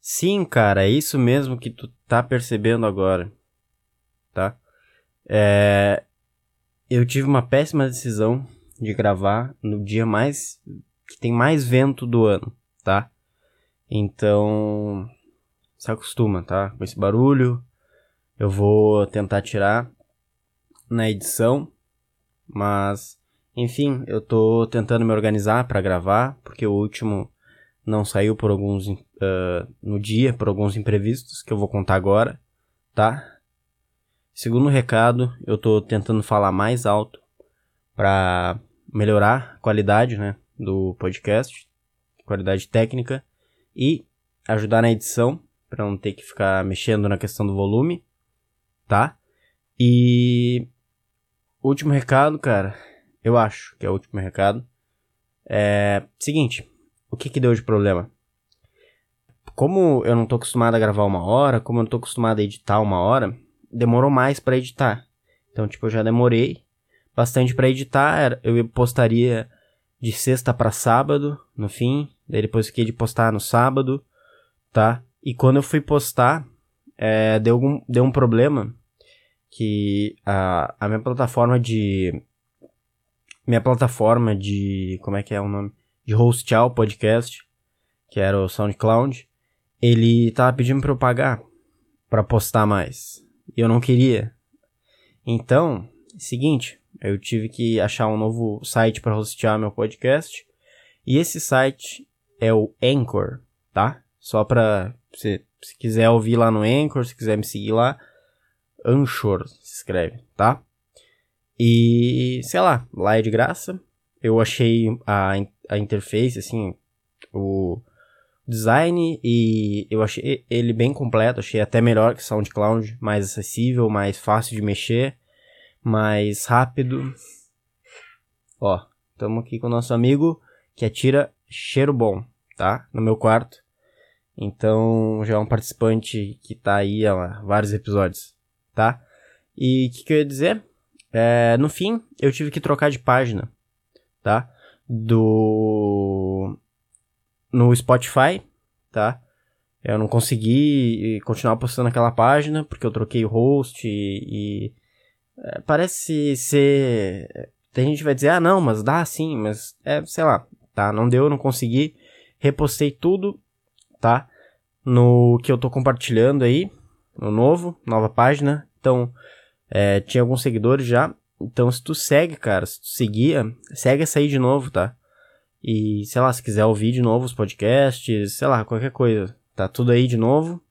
Sim, cara, é isso mesmo que tu tá percebendo agora, tá? É... Eu tive uma péssima decisão de gravar no dia mais que tem mais vento do ano, tá? Então, se acostuma, tá? Com esse barulho, eu vou tentar tirar na edição, mas enfim, eu tô tentando me organizar para gravar, porque o último não saiu por alguns uh, no dia, por alguns imprevistos que eu vou contar agora, tá? Segundo recado, eu tô tentando falar mais alto para melhorar a qualidade, né, do podcast, qualidade técnica e ajudar na edição para não ter que ficar mexendo na questão do volume tá? E último recado, cara, eu acho que é o último recado. É seguinte, o que que deu de problema? Como eu não tô acostumado a gravar uma hora, como eu não tô acostumado a editar uma hora, demorou mais para editar. Então, tipo, eu já demorei bastante para editar. Eu postaria de sexta para sábado, no fim. Daí depois fiquei de postar no sábado, tá? E quando eu fui postar, é, deu, algum, deu um problema que a, a minha plataforma de. Minha plataforma de. Como é que é o nome? De hostear o podcast, que era o SoundCloud, ele tava pedindo pra eu pagar pra postar mais. E eu não queria. Então, seguinte, eu tive que achar um novo site para hostear meu podcast. E esse site é o Anchor, tá? Só pra se, se quiser ouvir lá no Anchor, se quiser me seguir lá, Anchor se escreve, tá? E, sei lá, lá é de graça. Eu achei a, a interface, assim, o design e eu achei ele bem completo, achei até melhor que SoundCloud, mais acessível, mais fácil de mexer, mais rápido. Ó, estamos aqui com o nosso amigo que atira cheiro bom, tá? No meu quarto. Então, já é um participante que tá aí há vários episódios tá? E o que, que eu ia dizer? É, no fim, eu tive que trocar de página, tá? Do. No Spotify, tá? Eu não consegui continuar postando aquela página porque eu troquei o host e. e é, parece ser. Tem gente que vai dizer, ah, não, mas dá sim, mas é, sei lá, tá? Não deu, não consegui. Repostei tudo, tá? No que eu tô compartilhando aí, no novo, nova página. Então, é, tinha alguns seguidores já. Então, se tu segue, cara, se tu seguia, segue essa aí de novo, tá? E, sei lá, se quiser ouvir de novo os podcasts, sei lá, qualquer coisa. Tá tudo aí de novo.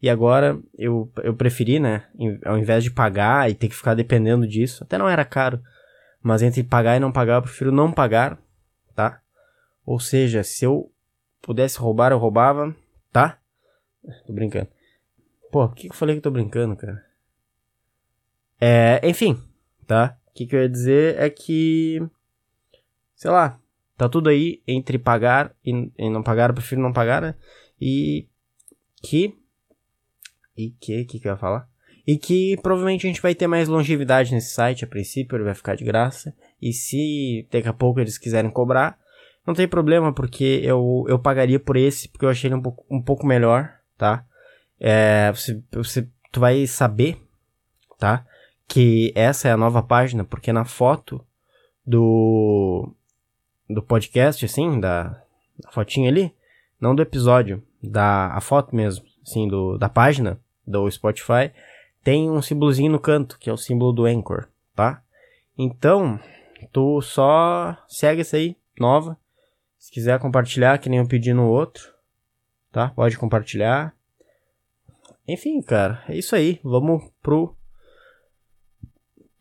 E agora, eu, eu preferi, né? Ao invés de pagar e ter que ficar dependendo disso, até não era caro. Mas entre pagar e não pagar, eu prefiro não pagar, tá? Ou seja, se eu pudesse roubar, eu roubava, tá? Tô brincando. Pô, por que eu falei que tô brincando, cara? É, enfim, tá? O que, que eu ia dizer é que. Sei lá, tá tudo aí entre pagar e, e não pagar, eu prefiro não pagar, né? E que. E que, que que eu ia falar? E que provavelmente a gente vai ter mais longevidade nesse site a princípio, ele vai ficar de graça. E se daqui a pouco eles quiserem cobrar, não tem problema, porque eu, eu pagaria por esse, porque eu achei ele um pouco, um pouco melhor, tá? é, você, você, tu vai saber, tá? Que essa é a nova página, porque na foto do, do podcast, assim, da, da fotinha ali, não do episódio, da a foto mesmo, assim, do, da página do Spotify, tem um símbolozinho no canto, que é o símbolo do Anchor, tá? Então, tu só segue essa aí, nova. Se quiser compartilhar, que nem eu pedi no outro, tá? Pode compartilhar. Enfim, cara, é isso aí. Vamos pro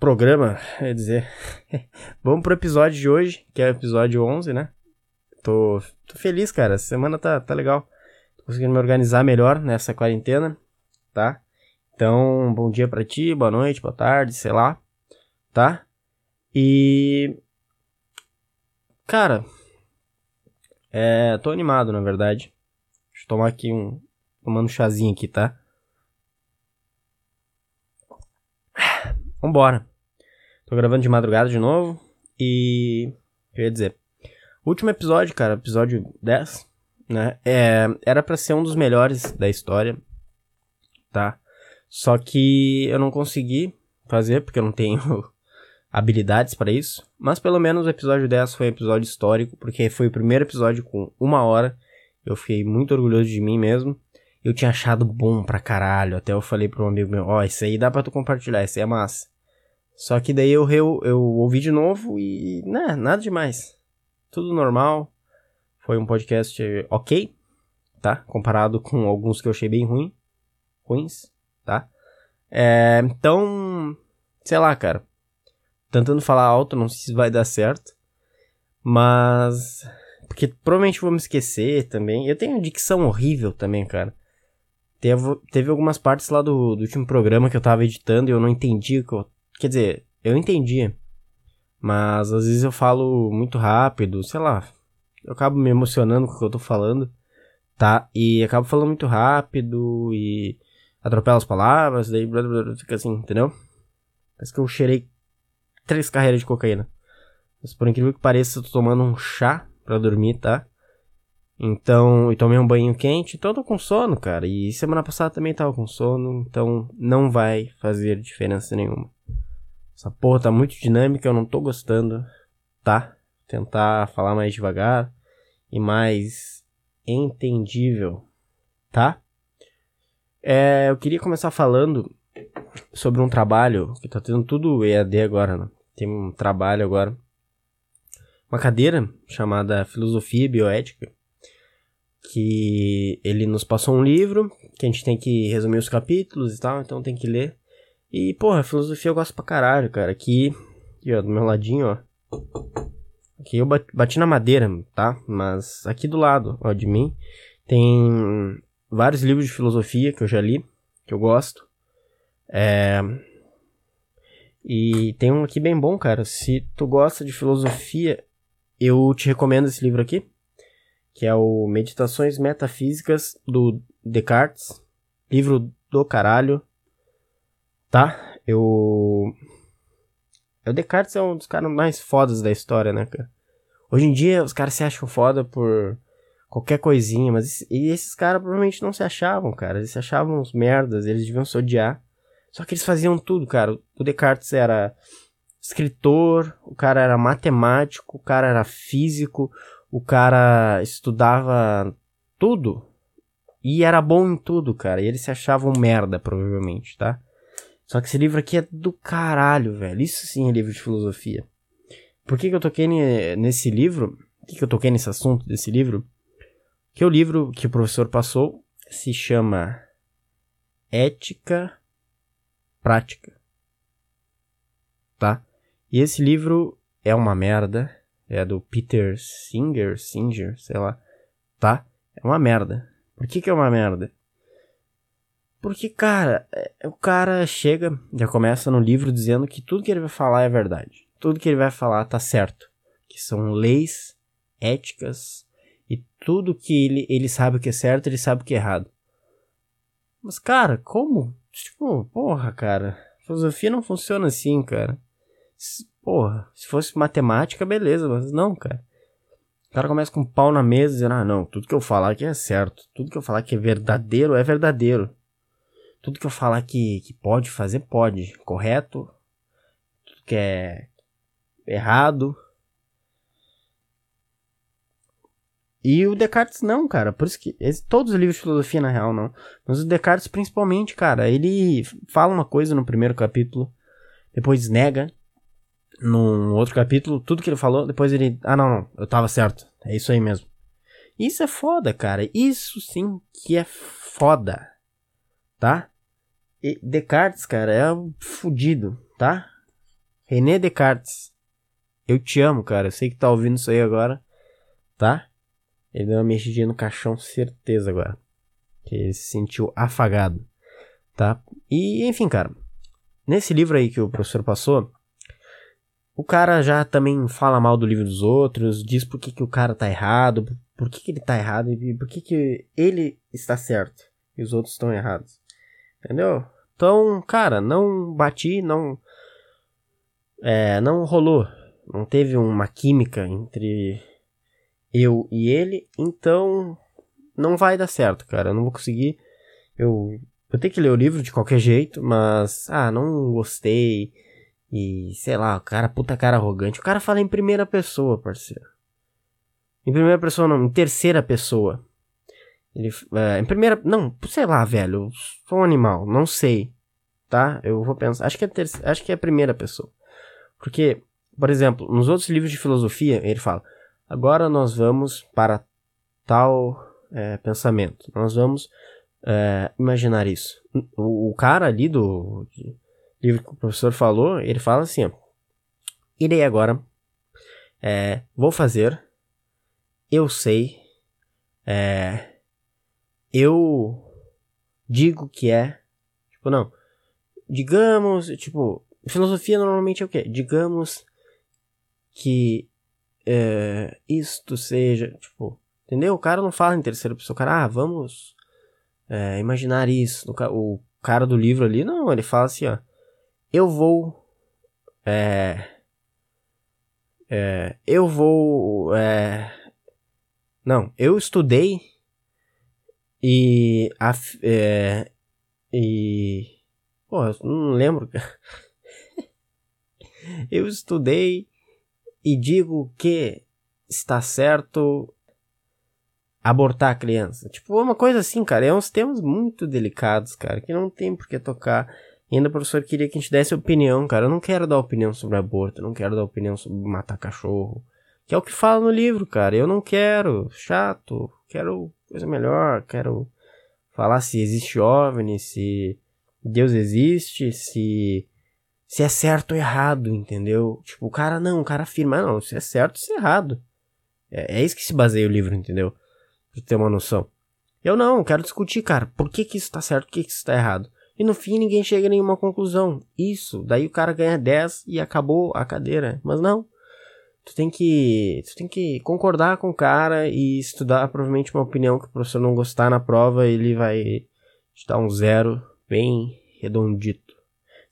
programa, quer dizer. Vamos pro episódio de hoje, que é o episódio 11, né? Tô, tô feliz, cara. Essa semana tá, tá legal. Tô conseguindo me organizar melhor nessa quarentena, tá? Então, bom dia pra ti, boa noite, boa tarde, sei lá, tá? E. Cara, é. Tô animado, na verdade. Deixa eu tomar aqui um. Tomando um chazinho aqui, tá? Vambora. Tô gravando de madrugada de novo. E. Eu ia dizer. Último episódio, cara. Episódio 10. né? É, era para ser um dos melhores da história, tá? Só que eu não consegui fazer porque eu não tenho habilidades para isso. Mas pelo menos o episódio 10 foi um episódio histórico, porque foi o primeiro episódio com uma hora. Eu fiquei muito orgulhoso de mim mesmo. Eu tinha achado bom pra caralho. Até eu falei pro um amigo meu: Ó, oh, isso aí dá pra tu compartilhar, isso aí é massa. Só que daí eu, eu, eu ouvi de novo e. né, nada demais. Tudo normal. Foi um podcast ok, tá? Comparado com alguns que eu achei bem ruim. Ruins, tá? É, então. Sei lá, cara. Tentando falar alto, não sei se vai dar certo. Mas. Porque provavelmente vou me esquecer também. Eu tenho dicção horrível também, cara. Teve, teve algumas partes lá do, do último programa que eu tava editando e eu não entendi. Que eu, quer dizer, eu entendia. Mas às vezes eu falo muito rápido, sei lá. Eu acabo me emocionando com o que eu tô falando, tá? E acabo falando muito rápido e atropelo as palavras, daí blá, blá, blá, fica assim, entendeu? Parece que eu cheirei três carreiras de cocaína. Mas por incrível que pareça, eu tô tomando um chá pra dormir, tá? Então, e tomei um banho quente, então eu tô com sono, cara. E semana passada também tava com sono, então não vai fazer diferença nenhuma. Essa porra tá muito dinâmica, eu não tô gostando, tá? Tentar falar mais devagar e mais entendível, tá? É, eu queria começar falando sobre um trabalho que tá tendo tudo EAD agora, né? Tem um trabalho agora. Uma cadeira chamada Filosofia e Bioética. Que ele nos passou um livro que a gente tem que resumir os capítulos e tal, então tem que ler. E, porra, filosofia eu gosto pra caralho, cara. Aqui, aqui ó, do meu ladinho, ó. Aqui eu bati na madeira, tá? Mas aqui do lado, ó, de mim, tem vários livros de filosofia que eu já li, que eu gosto. É... E tem um aqui bem bom, cara. Se tu gosta de filosofia, eu te recomendo esse livro aqui, que é o Meditações Metafísicas do Descartes, livro do caralho, tá? Eu o Descartes é um dos caras mais fodas da história, né, cara? Hoje em dia os caras se acham foda por qualquer coisinha, mas e esses caras provavelmente não se achavam, cara. Eles se achavam uns merdas, eles deviam se odiar. Só que eles faziam tudo, cara. O Descartes era escritor, o cara era matemático, o cara era físico, o cara estudava tudo e era bom em tudo, cara. E eles se achavam merda, provavelmente, tá? Só que esse livro aqui é do caralho, velho. Isso sim é livro de filosofia. Por que, que eu toquei nesse livro? Por que, que eu toquei nesse assunto desse livro? Que o livro que o professor passou se chama Ética prática. Tá? E esse livro é uma merda. É do Peter Singer, Singer, sei lá. Tá? É uma merda. Por que, que é uma merda? Porque, cara, é, o cara chega, já começa no livro dizendo que tudo que ele vai falar é verdade. Tudo que ele vai falar tá certo. Que são leis, éticas, e tudo que ele, ele sabe o que é certo, ele sabe o que é errado. Mas, cara, como? Tipo, porra, cara. Filosofia não funciona assim, cara. Porra, se fosse matemática, beleza, mas não, cara. O cara começa com um pau na mesa dizendo, ah, não, tudo que eu falar aqui é certo. Tudo que eu falar que é verdadeiro é verdadeiro. Tudo que eu falar que, que pode fazer, pode. Correto. Tudo que é errado, E o Descartes não, cara. Por isso que. Todos os livros de filosofia, na real, não. Mas o Descartes, principalmente, cara, ele fala uma coisa no primeiro capítulo, depois nega. No outro capítulo, tudo que ele falou, depois ele. Ah, não, não, eu tava certo. É isso aí mesmo. Isso é foda, cara. Isso sim que é foda. Tá? E Descartes, cara, é um fudido, tá? René Descartes. Eu te amo, cara. Eu sei que tá ouvindo isso aí agora, tá? Ele deu uma mexidinha no caixão, certeza agora. Que ele se sentiu afagado, tá? E, enfim, cara. Nesse livro aí que o professor passou, o cara já também fala mal do livro dos outros, diz por que, que o cara tá errado, por que, que ele tá errado e por que, que ele está certo e os outros estão errados. Entendeu? Então, cara, não bati, não. É, não rolou. Não teve uma química entre eu e ele, então não vai dar certo, cara. Eu não vou conseguir. Eu eu tenho que ler o livro de qualquer jeito, mas ah, não gostei. E sei lá, o cara, puta cara arrogante. O cara fala em primeira pessoa, parceiro. Em primeira pessoa não, em terceira pessoa. Ele, é, em primeira, não, sei lá, velho, sou um animal, não sei, tá? Eu vou pensar, acho que é terceira, acho que é a primeira pessoa. Porque, por exemplo, nos outros livros de filosofia, ele fala: agora nós vamos para tal é, pensamento, nós vamos é, imaginar isso. O, o, cara ali do livro que o professor falou, ele fala assim: ó, irei agora, é, vou fazer, eu sei, eu digo que é, tipo, não, digamos, tipo, filosofia normalmente é o quê? Digamos que é, isto seja, tipo, entendeu? O cara não fala em terceira pessoa, o cara, ah, vamos é, imaginar isso. O cara do livro ali, não, ele fala assim, ó, eu vou, é, é, eu vou, é, não, eu estudei e, a, é, e, pô, não lembro, eu estudei e digo que está certo abortar a criança. Tipo, uma coisa assim, cara. É uns temas muito delicados, cara, que não tem por que tocar. E ainda o professor queria que a gente desse opinião, cara. Eu não quero dar opinião sobre aborto, eu não quero dar opinião sobre matar cachorro. Que é o que fala no livro, cara. Eu não quero. Chato. Quero coisa melhor. Quero falar se existe OVNI, se Deus existe, se se é certo ou errado, entendeu? Tipo, o cara não, o cara afirma, não, se é certo, se é errado. É, é isso que se baseia o livro, entendeu? Pra ter uma noção. Eu não, quero discutir, cara, por que que isso tá certo, por que que isso tá errado. E no fim ninguém chega a nenhuma conclusão. Isso, daí o cara ganha 10 e acabou a cadeira. Mas não. Tu tem que, tu tem que concordar com o cara e estudar provavelmente uma opinião que o professor não gostar na prova, ele vai te dar um zero bem redondito.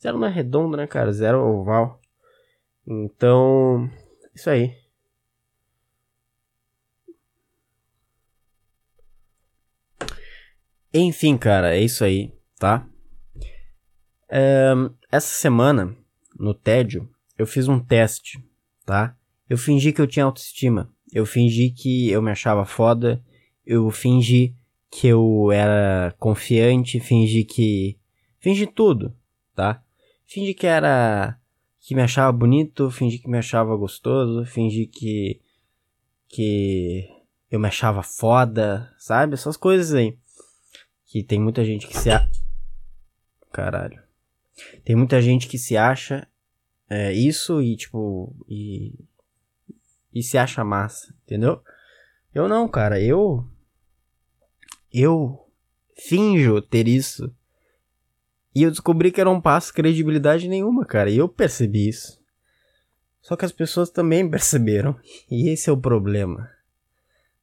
Zero não é redondo, né, cara? Zero é oval. Então, isso aí. Enfim, cara, é isso aí, tá? essa semana, no tédio, eu fiz um teste, tá? Eu fingi que eu tinha autoestima. Eu fingi que eu me achava foda. Eu fingi que eu era confiante. Fingi que. Fingi tudo, tá? fingi que era. que me achava bonito, fingi que me achava gostoso, fingi que. que eu me achava foda, sabe? Essas coisas aí. Que tem muita gente que se. A... Caralho. Tem muita gente que se acha é, isso e, tipo. E. E se acha massa, entendeu? Eu não, cara. Eu. Eu finjo ter isso e eu descobri que era um passo credibilidade nenhuma, cara. E eu percebi isso. Só que as pessoas também perceberam. E esse é o problema.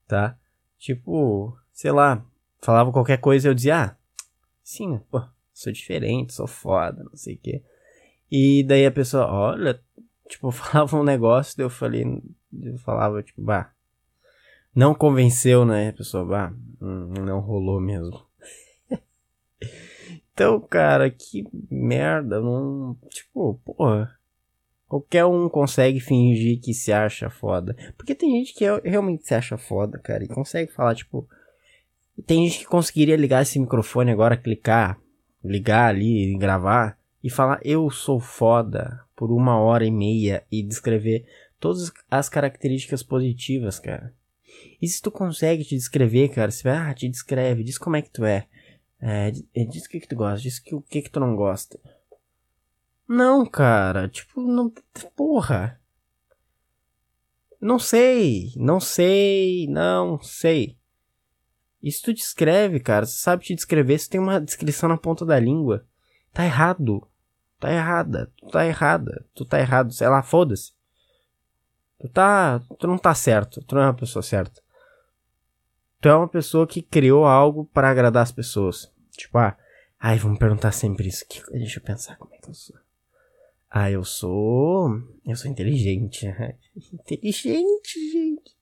Tá? Tipo, sei lá, falava qualquer coisa e eu dizia, ah, sim, pô, sou diferente, sou foda, não sei o quê. E daí a pessoa, olha, tipo, falava um negócio, daí eu falei, eu falava, tipo, bah, não convenceu, né? A pessoa, bah, hum, não rolou mesmo. Então, cara, que merda. Não. Tipo, porra. Qualquer um consegue fingir que se acha foda. Porque tem gente que é, realmente se acha foda, cara. E consegue falar, tipo. Tem gente que conseguiria ligar esse microfone agora, clicar, ligar ali gravar. E falar, eu sou foda por uma hora e meia. E descrever todas as características positivas, cara. E se tu consegue te descrever, cara, você vai, ah, te descreve, diz como é que tu é. É, diz o que, que tu gosta, diz que, o que, que tu não gosta. Não, cara, tipo, não. Porra. Não sei, não sei, não sei. Isso tu descreve, cara. Você sabe te descrever, você tem uma descrição na ponta da língua. Tá errado. Tá errada. Tu tá errada. Tu tá errado. Sei lá, foda-se. Tu tá. Tu não tá certo. Tu não é uma pessoa certa tu é uma pessoa que criou algo para agradar as pessoas. Tipo, ah, ai, vamos perguntar sempre isso. Que, deixa eu pensar como é que eu sou. Ah, eu sou. Eu sou inteligente. inteligente, gente.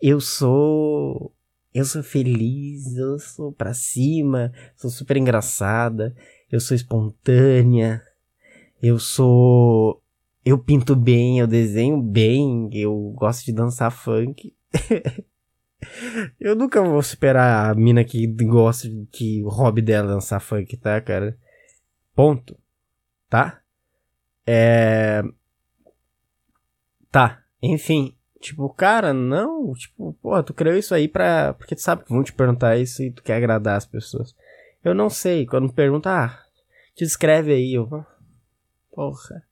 Eu sou. Eu sou feliz, eu sou pra cima, sou super engraçada, eu sou espontânea, eu sou. Eu pinto bem, eu desenho bem, eu gosto de dançar funk. eu nunca vou superar a mina que gosta, que o hobby dela é dançar funk, tá, cara? Ponto. Tá? É. Tá. Enfim. Tipo, cara, não. Tipo, porra, tu criou isso aí pra. Porque tu sabe que vão te perguntar isso e tu quer agradar as pessoas. Eu não sei. Quando me pergunta, ah, te descreve aí. Eu. Porra.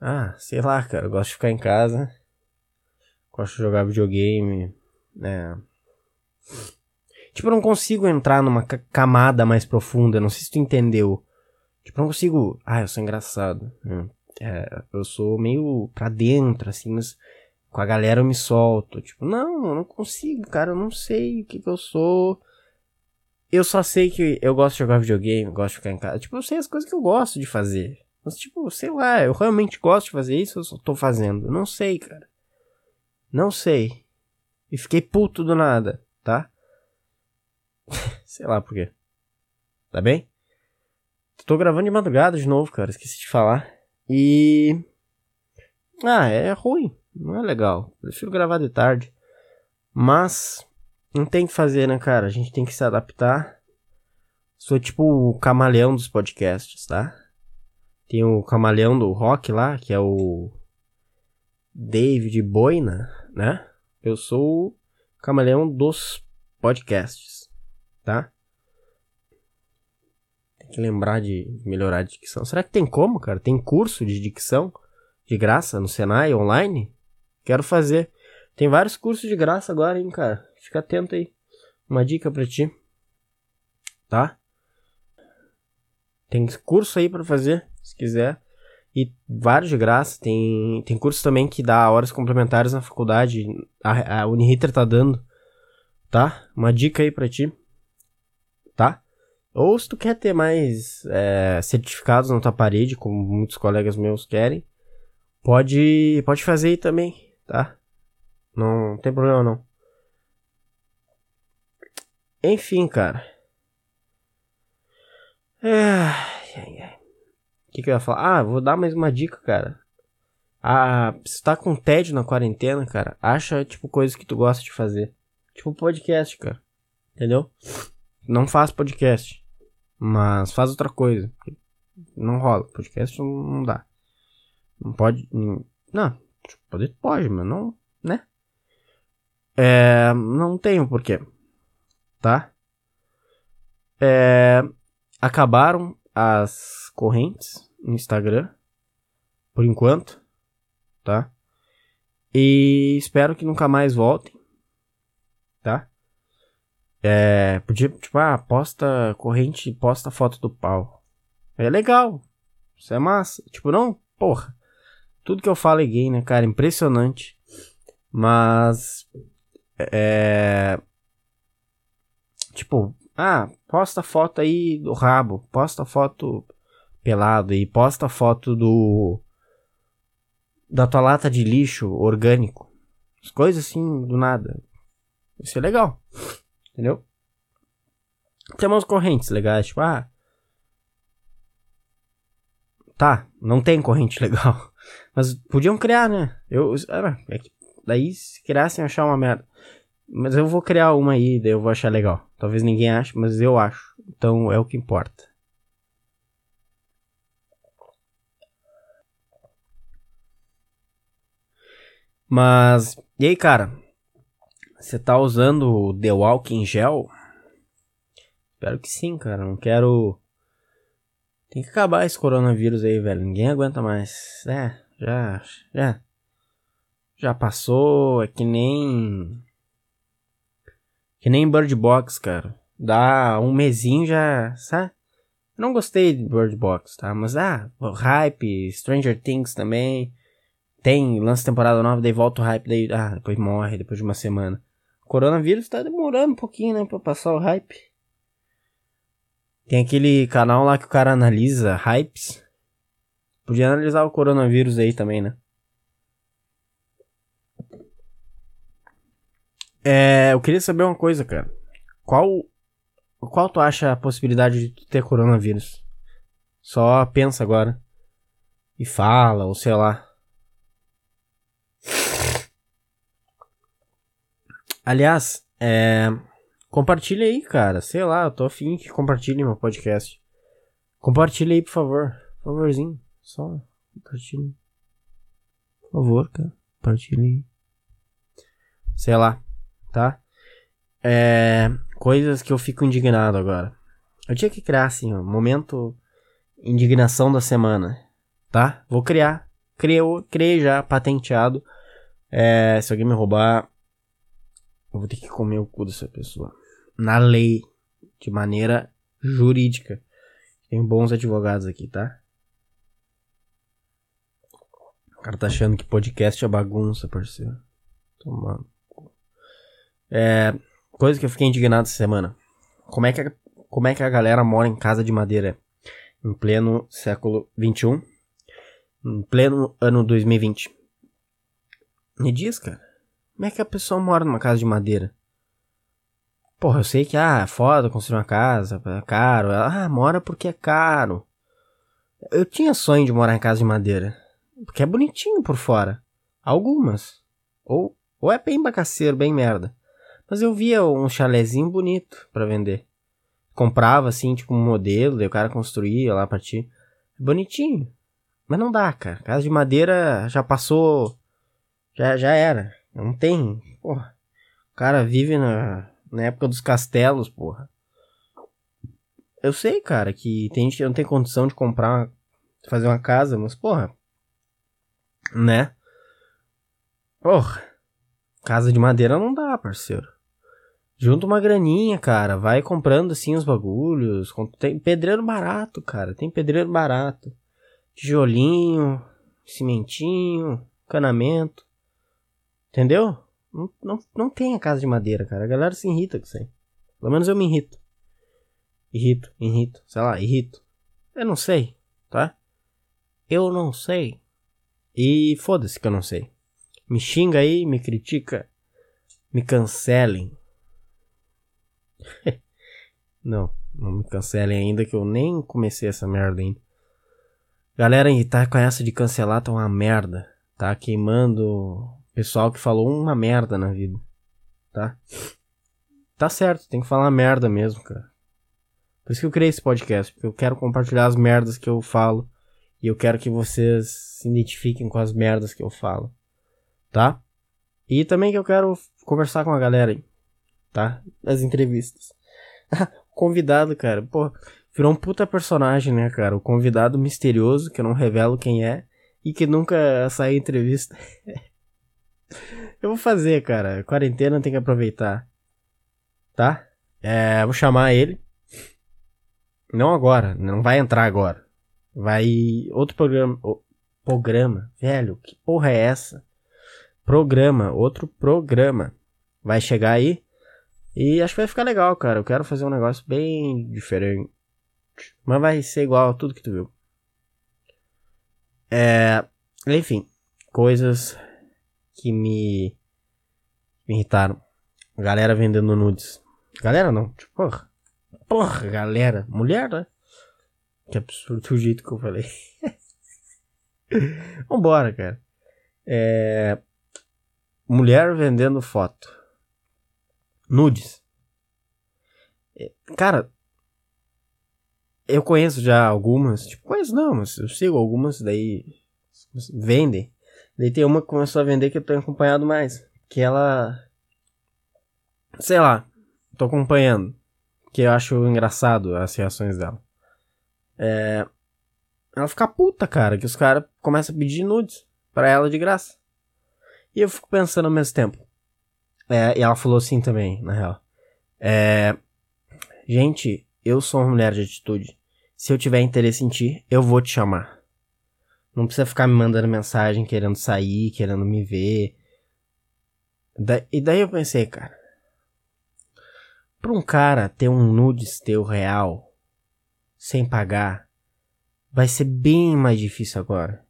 Ah, sei lá, cara. Eu gosto de ficar em casa. Gosto de jogar videogame. Né. Tipo, eu não consigo entrar numa camada mais profunda. Não sei se tu entendeu. Tipo, eu não consigo. Ah, eu sou engraçado. Hum. É, eu sou meio pra dentro, assim, mas com a galera eu me solto. Tipo, não, eu não consigo, cara, eu não sei o que, que eu sou. Eu só sei que eu gosto de jogar videogame, gosto de ficar em casa. Tipo, eu sei as coisas que eu gosto de fazer. Mas, tipo, sei lá, eu realmente gosto de fazer isso eu só tô fazendo? Não sei, cara. Não sei. E fiquei puto do nada, tá? sei lá por quê. Tá bem? Tô gravando de madrugada de novo, cara. Esqueci de falar. E. Ah, é ruim. Não é legal. Prefiro gravar de tarde. Mas. Não tem que fazer, né, cara? A gente tem que se adaptar. Sou tipo o camaleão dos podcasts, tá? Tem o camaleão do rock lá, que é o. David Boina, né? Eu sou o camaleão dos podcasts, tá? Tem que lembrar de melhorar a dicção. Será que tem como, cara? Tem curso de dicção de graça no Senai online? Quero fazer. Tem vários cursos de graça agora, hein, cara? Fica atento aí. Uma dica para ti. Tá? Tem curso aí para fazer, se quiser. E vários de graça. Tem, tem curso também que dá horas complementares na faculdade. A, a Uniriter tá dando. Tá? Uma dica aí pra ti. Tá? Ou se tu quer ter mais é, certificados na tua parede, como muitos colegas meus querem, pode, pode fazer aí também, tá? Não, não tem problema não. Enfim, cara. O que, que eu ia falar? Ah, vou dar mais uma dica, cara. Ah, se tá com tédio na quarentena, cara, acha, tipo, coisas que tu gosta de fazer. Tipo, podcast, cara. Entendeu? Não faz podcast. Mas faz outra coisa. Não rola. Podcast não dá. Não pode. Não. Pode, pode, mas não. Né? É, não tenho porquê. Tá? É, acabaram as correntes no Instagram. Por enquanto. Tá? E espero que nunca mais voltem. Tá? É, podia, tipo, ah, posta corrente, posta foto do pau. É legal. Isso é massa. Tipo, não, porra. Tudo que eu falo é gay, né, cara? Impressionante. Mas. É. Tipo, ah, posta foto aí do rabo. Posta foto pelado e posta foto do. Da tua lata de lixo orgânico. As coisas assim, do nada. Isso é legal. Entendeu? Tem umas correntes legais, tipo, ah. Tá, não tem corrente legal. Mas podiam criar, né? Eu. É que daí, se criassem, achar uma merda. Mas eu vou criar uma aí, daí eu vou achar legal. Talvez ninguém ache, mas eu acho. Então é o que importa. Mas, e aí, cara? Você tá usando o The Walking Gel? Espero que sim, cara. Não quero. Tem que acabar esse coronavírus aí, velho. Ninguém aguenta mais. É, já. Já. Já passou. É que nem. Que nem Bird Box, cara. Dá um mesinho já. Sabe? Não gostei de Bird Box, tá? Mas ah, o hype, Stranger Things também. Tem, lança temporada nova, daí volta o hype, daí. Ah, depois morre, depois de uma semana coronavírus tá demorando um pouquinho, né, pra passar o hype. Tem aquele canal lá que o cara analisa hypes. Podia analisar o coronavírus aí também, né? É, eu queria saber uma coisa, cara. Qual qual tu acha a possibilidade de ter coronavírus? Só pensa agora. E fala, ou sei lá. Aliás, é. Compartilha aí, cara. Sei lá, eu tô afim que compartilhe meu podcast. Compartilha aí, por favor. Por favorzinho. Só compartilha. Por favor, cara. Compartilha aí. Sei lá, tá? É. Coisas que eu fico indignado agora. Eu tinha que criar, assim, um momento indignação da semana, tá? Vou criar. Criei, criei já, patenteado. É, se alguém me roubar, eu vou ter que comer o cu dessa pessoa. Na lei, de maneira jurídica. Tem bons advogados aqui, tá? O cara tá achando que podcast é bagunça, parceiro. Tomando. É, Coisa que eu fiquei indignado essa semana. Como é que a, como é que a galera mora em casa de madeira em pleno século XXI? Em pleno ano 2020? Me diz, cara. Como é que a pessoa mora numa casa de madeira? Porra, eu sei que, ah, é foda construir uma casa, é caro. Ah, mora porque é caro. Eu tinha sonho de morar em casa de madeira. Porque é bonitinho por fora. Algumas. Ou, ou é bem bacaceiro, bem merda. Mas eu via um chalezinho bonito para vender. Comprava assim, tipo um modelo, daí o cara construía lá pra ti. Bonitinho. Mas não dá, cara. Casa de madeira já passou. Já, já era. Não tem. Porra. O cara vive na, na época dos castelos, porra. Eu sei, cara, que tem gente que não tem condição de comprar, fazer uma casa, mas, porra. Né? Porra. Casa de madeira não dá, parceiro. Junta uma graninha, cara. Vai comprando assim os bagulhos. Tem pedreiro barato, cara. Tem pedreiro barato. Tijolinho, cimentinho, canamento. Entendeu? Não, não, não tem a casa de madeira, cara. A galera se irrita com isso aí. Pelo menos eu me irrito. Irrito, irrito, sei lá, irrito. Eu não sei, tá? Eu não sei. E foda-se que eu não sei. Me xinga aí, me critica, me cancelem. não, não me cancelem ainda que eu nem comecei essa merda ainda. Galera, e tá com essa de cancelar tá uma merda. Tá queimando pessoal que falou uma merda na vida. Tá? Tá certo, tem que falar merda mesmo, cara. Por isso que eu criei esse podcast, porque eu quero compartilhar as merdas que eu falo. E eu quero que vocês se identifiquem com as merdas que eu falo. Tá? E também que eu quero conversar com a galera aí tá? As entrevistas. convidado, cara, pô, virou um puta personagem, né, cara? O convidado misterioso, que eu não revelo quem é, e que nunca sai entrevista. eu vou fazer, cara. Quarentena tem que aproveitar. Tá? É, vou chamar ele. Não agora, não vai entrar agora. Vai outro programa. Programa, velho, que porra é essa? Programa, outro programa. Vai chegar aí e acho que vai ficar legal, cara. Eu quero fazer um negócio bem diferente. Mas vai ser igual a tudo que tu viu. É. Enfim, coisas que me, me irritaram. Galera vendendo nudes. Galera não, tipo, porra. Porra, galera. Mulher, né? Que absurdo o jeito que eu falei. Vambora, cara. É. Mulher vendendo foto nudes. É, cara, eu conheço já algumas, tipo, conheço não, mas eu sigo algumas, daí vendem. Daí tem uma que começou a vender que eu tenho acompanhado mais, que ela sei lá, tô acompanhando, que eu acho engraçado as reações dela. É, ela fica puta, cara, que os caras começam a pedir nudes para ela de graça. E eu fico pensando ao mesmo tempo, é, e ela falou assim também, na real. É, gente, eu sou uma mulher de atitude. Se eu tiver interesse em ti, eu vou te chamar. Não precisa ficar me mandando mensagem querendo sair, querendo me ver. Da, e daí eu pensei, cara. Pra um cara ter um nudes teu real, sem pagar, vai ser bem mais difícil agora.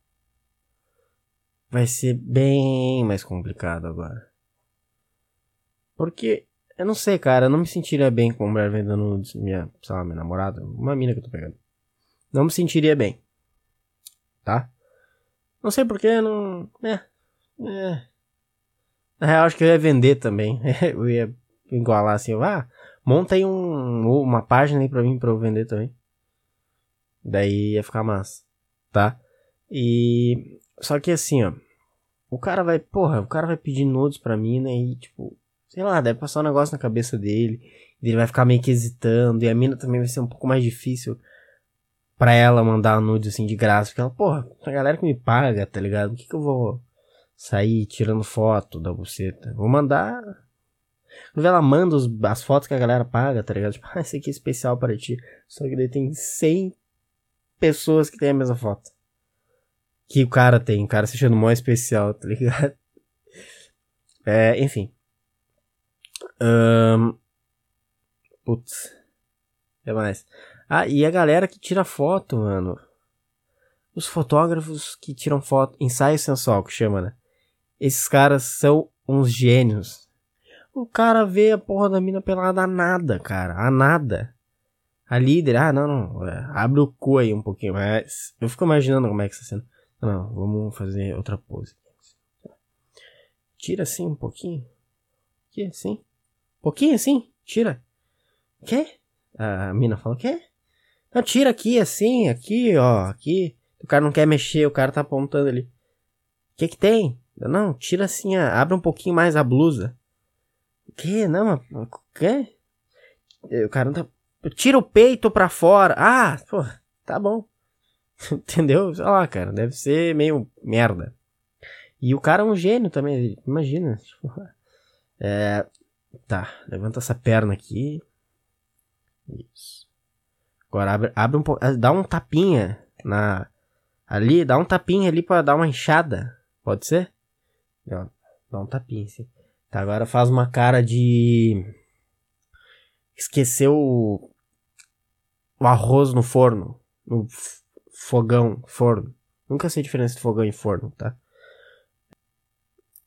Vai ser bem mais complicado agora. Porque, eu não sei, cara, eu não me sentiria bem com mulher vendendo nudes, minha, sei lá, minha namorada, uma mina que eu tô pegando. Não me sentiria bem. Tá? Não sei porquê, não. É. É. Na real, acho que eu ia vender também. eu ia igualar assim, ah, monta aí um, uma página aí pra mim pra eu vender também. Daí ia ficar massa. Tá? E. Só que assim, ó. O cara vai, porra, o cara vai pedir nudes pra mim, né? E tipo, sei lá, deve passar um negócio na cabeça dele. Ele vai ficar meio que hesitando. E a mina também vai ser um pouco mais difícil pra ela mandar nudes assim de graça. Porque ela, porra, a galera que me paga, tá ligado? O que que eu vou sair tirando foto da buceta? Vou mandar. Quando ela manda os, as fotos que a galera paga, tá ligado? Tipo, ah, esse aqui é especial para ti. Só que daí tem 100 pessoas que tem a mesma foto que o cara tem. O cara se achando mó especial, tá ligado? É, enfim. Um, putz. É mais. Ah, e a galera que tira foto, mano. Os fotógrafos que tiram foto. Ensaio sensual, que chama, né? Esses caras são uns gênios. O cara vê a porra da mina pelada a nada, cara. A nada. A líder, ah, não, não. É, abre o cu aí um pouquinho. Mas eu fico imaginando como é que está sendo. Não, vamos fazer outra pose. Tira assim um pouquinho. Que assim? Um pouquinho assim? Tira. Quê? A mina fala, quê? Não, tira aqui assim, aqui, ó, aqui. O cara não quer mexer, o cara tá apontando ali. O que que tem? Não, tira assim, abre um pouquinho mais a blusa. O quê? Não, o quê? O cara não tá... Tira o peito pra fora. Ah, pô, tá bom. Entendeu? Sei lá, cara, deve ser meio merda. E o cara é um gênio também, imagina. É, tá, levanta essa perna aqui. Isso. Agora abre, abre um pouco, dá um tapinha na ali, dá um tapinha ali para dar uma enxada. Pode ser? Ó, dá um tapinha assim. Tá, agora faz uma cara de esqueceu o, o arroz no forno, no fogão, forno. Nunca sei a diferença de fogão e forno, tá?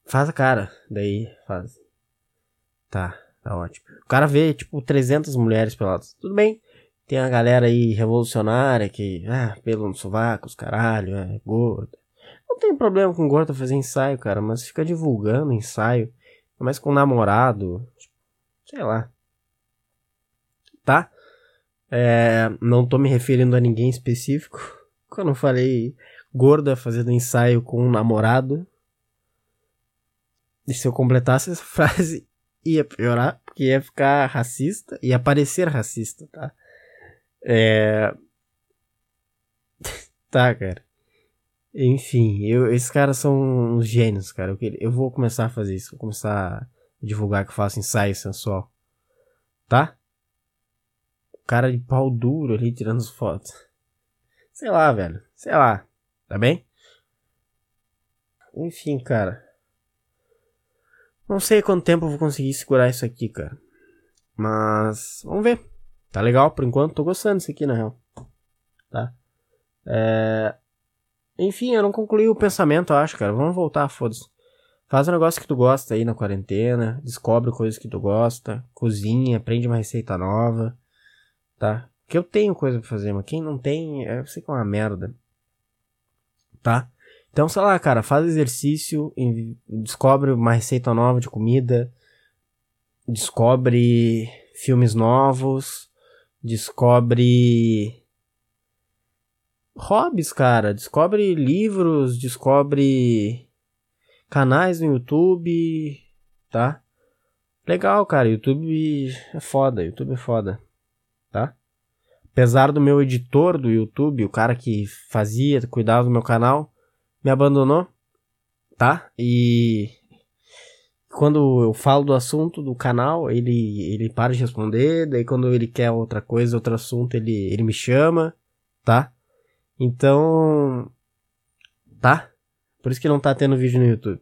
Faz a cara, daí faz. Tá, tá ótimo. O cara vê, tipo, 300 mulheres peladas. Tudo bem. Tem a galera aí revolucionária que, ah, pelo no sovaco, os caralho, é gorda. Não tem problema com gorda fazer ensaio, cara, mas fica divulgando ensaio. Mas com namorado, sei lá. Tá? É, não tô me referindo a ninguém específico. Quando eu falei gorda fazendo ensaio com um namorado. E se eu completasse essa frase, ia piorar, porque ia ficar racista, ia parecer racista, tá? É. tá, cara. Enfim, eu, esses caras são uns gênios, cara. Eu, eu vou começar a fazer isso. Vou começar a divulgar que eu faço ensaio sensual. Tá? O cara de pau duro ali tirando as fotos. Sei lá, velho. Sei lá. Tá bem? Enfim, cara. Não sei quanto tempo eu vou conseguir segurar isso aqui, cara. Mas vamos ver. Tá legal por enquanto. Tô gostando disso aqui, na real. Tá? É... Enfim, eu não concluí o pensamento, acho, cara. Vamos voltar, foda-se. Faz um negócio que tu gosta aí na quarentena. Descobre coisas que tu gosta. Cozinha, aprende uma receita nova. Tá? Que eu tenho coisa pra fazer, mas quem não tem, eu sei que é uma merda. Tá? Então, sei lá, cara, faz exercício, descobre uma receita nova de comida, descobre filmes novos, descobre hobbies, cara, descobre livros, descobre canais no YouTube, tá? Legal, cara, YouTube é foda, YouTube é foda, tá? apesar do meu editor do YouTube, o cara que fazia, cuidava do meu canal, me abandonou, tá? E quando eu falo do assunto do canal, ele, ele para de responder, daí quando ele quer outra coisa, outro assunto, ele, ele me chama, tá? Então, tá? Por isso que não tá tendo vídeo no YouTube.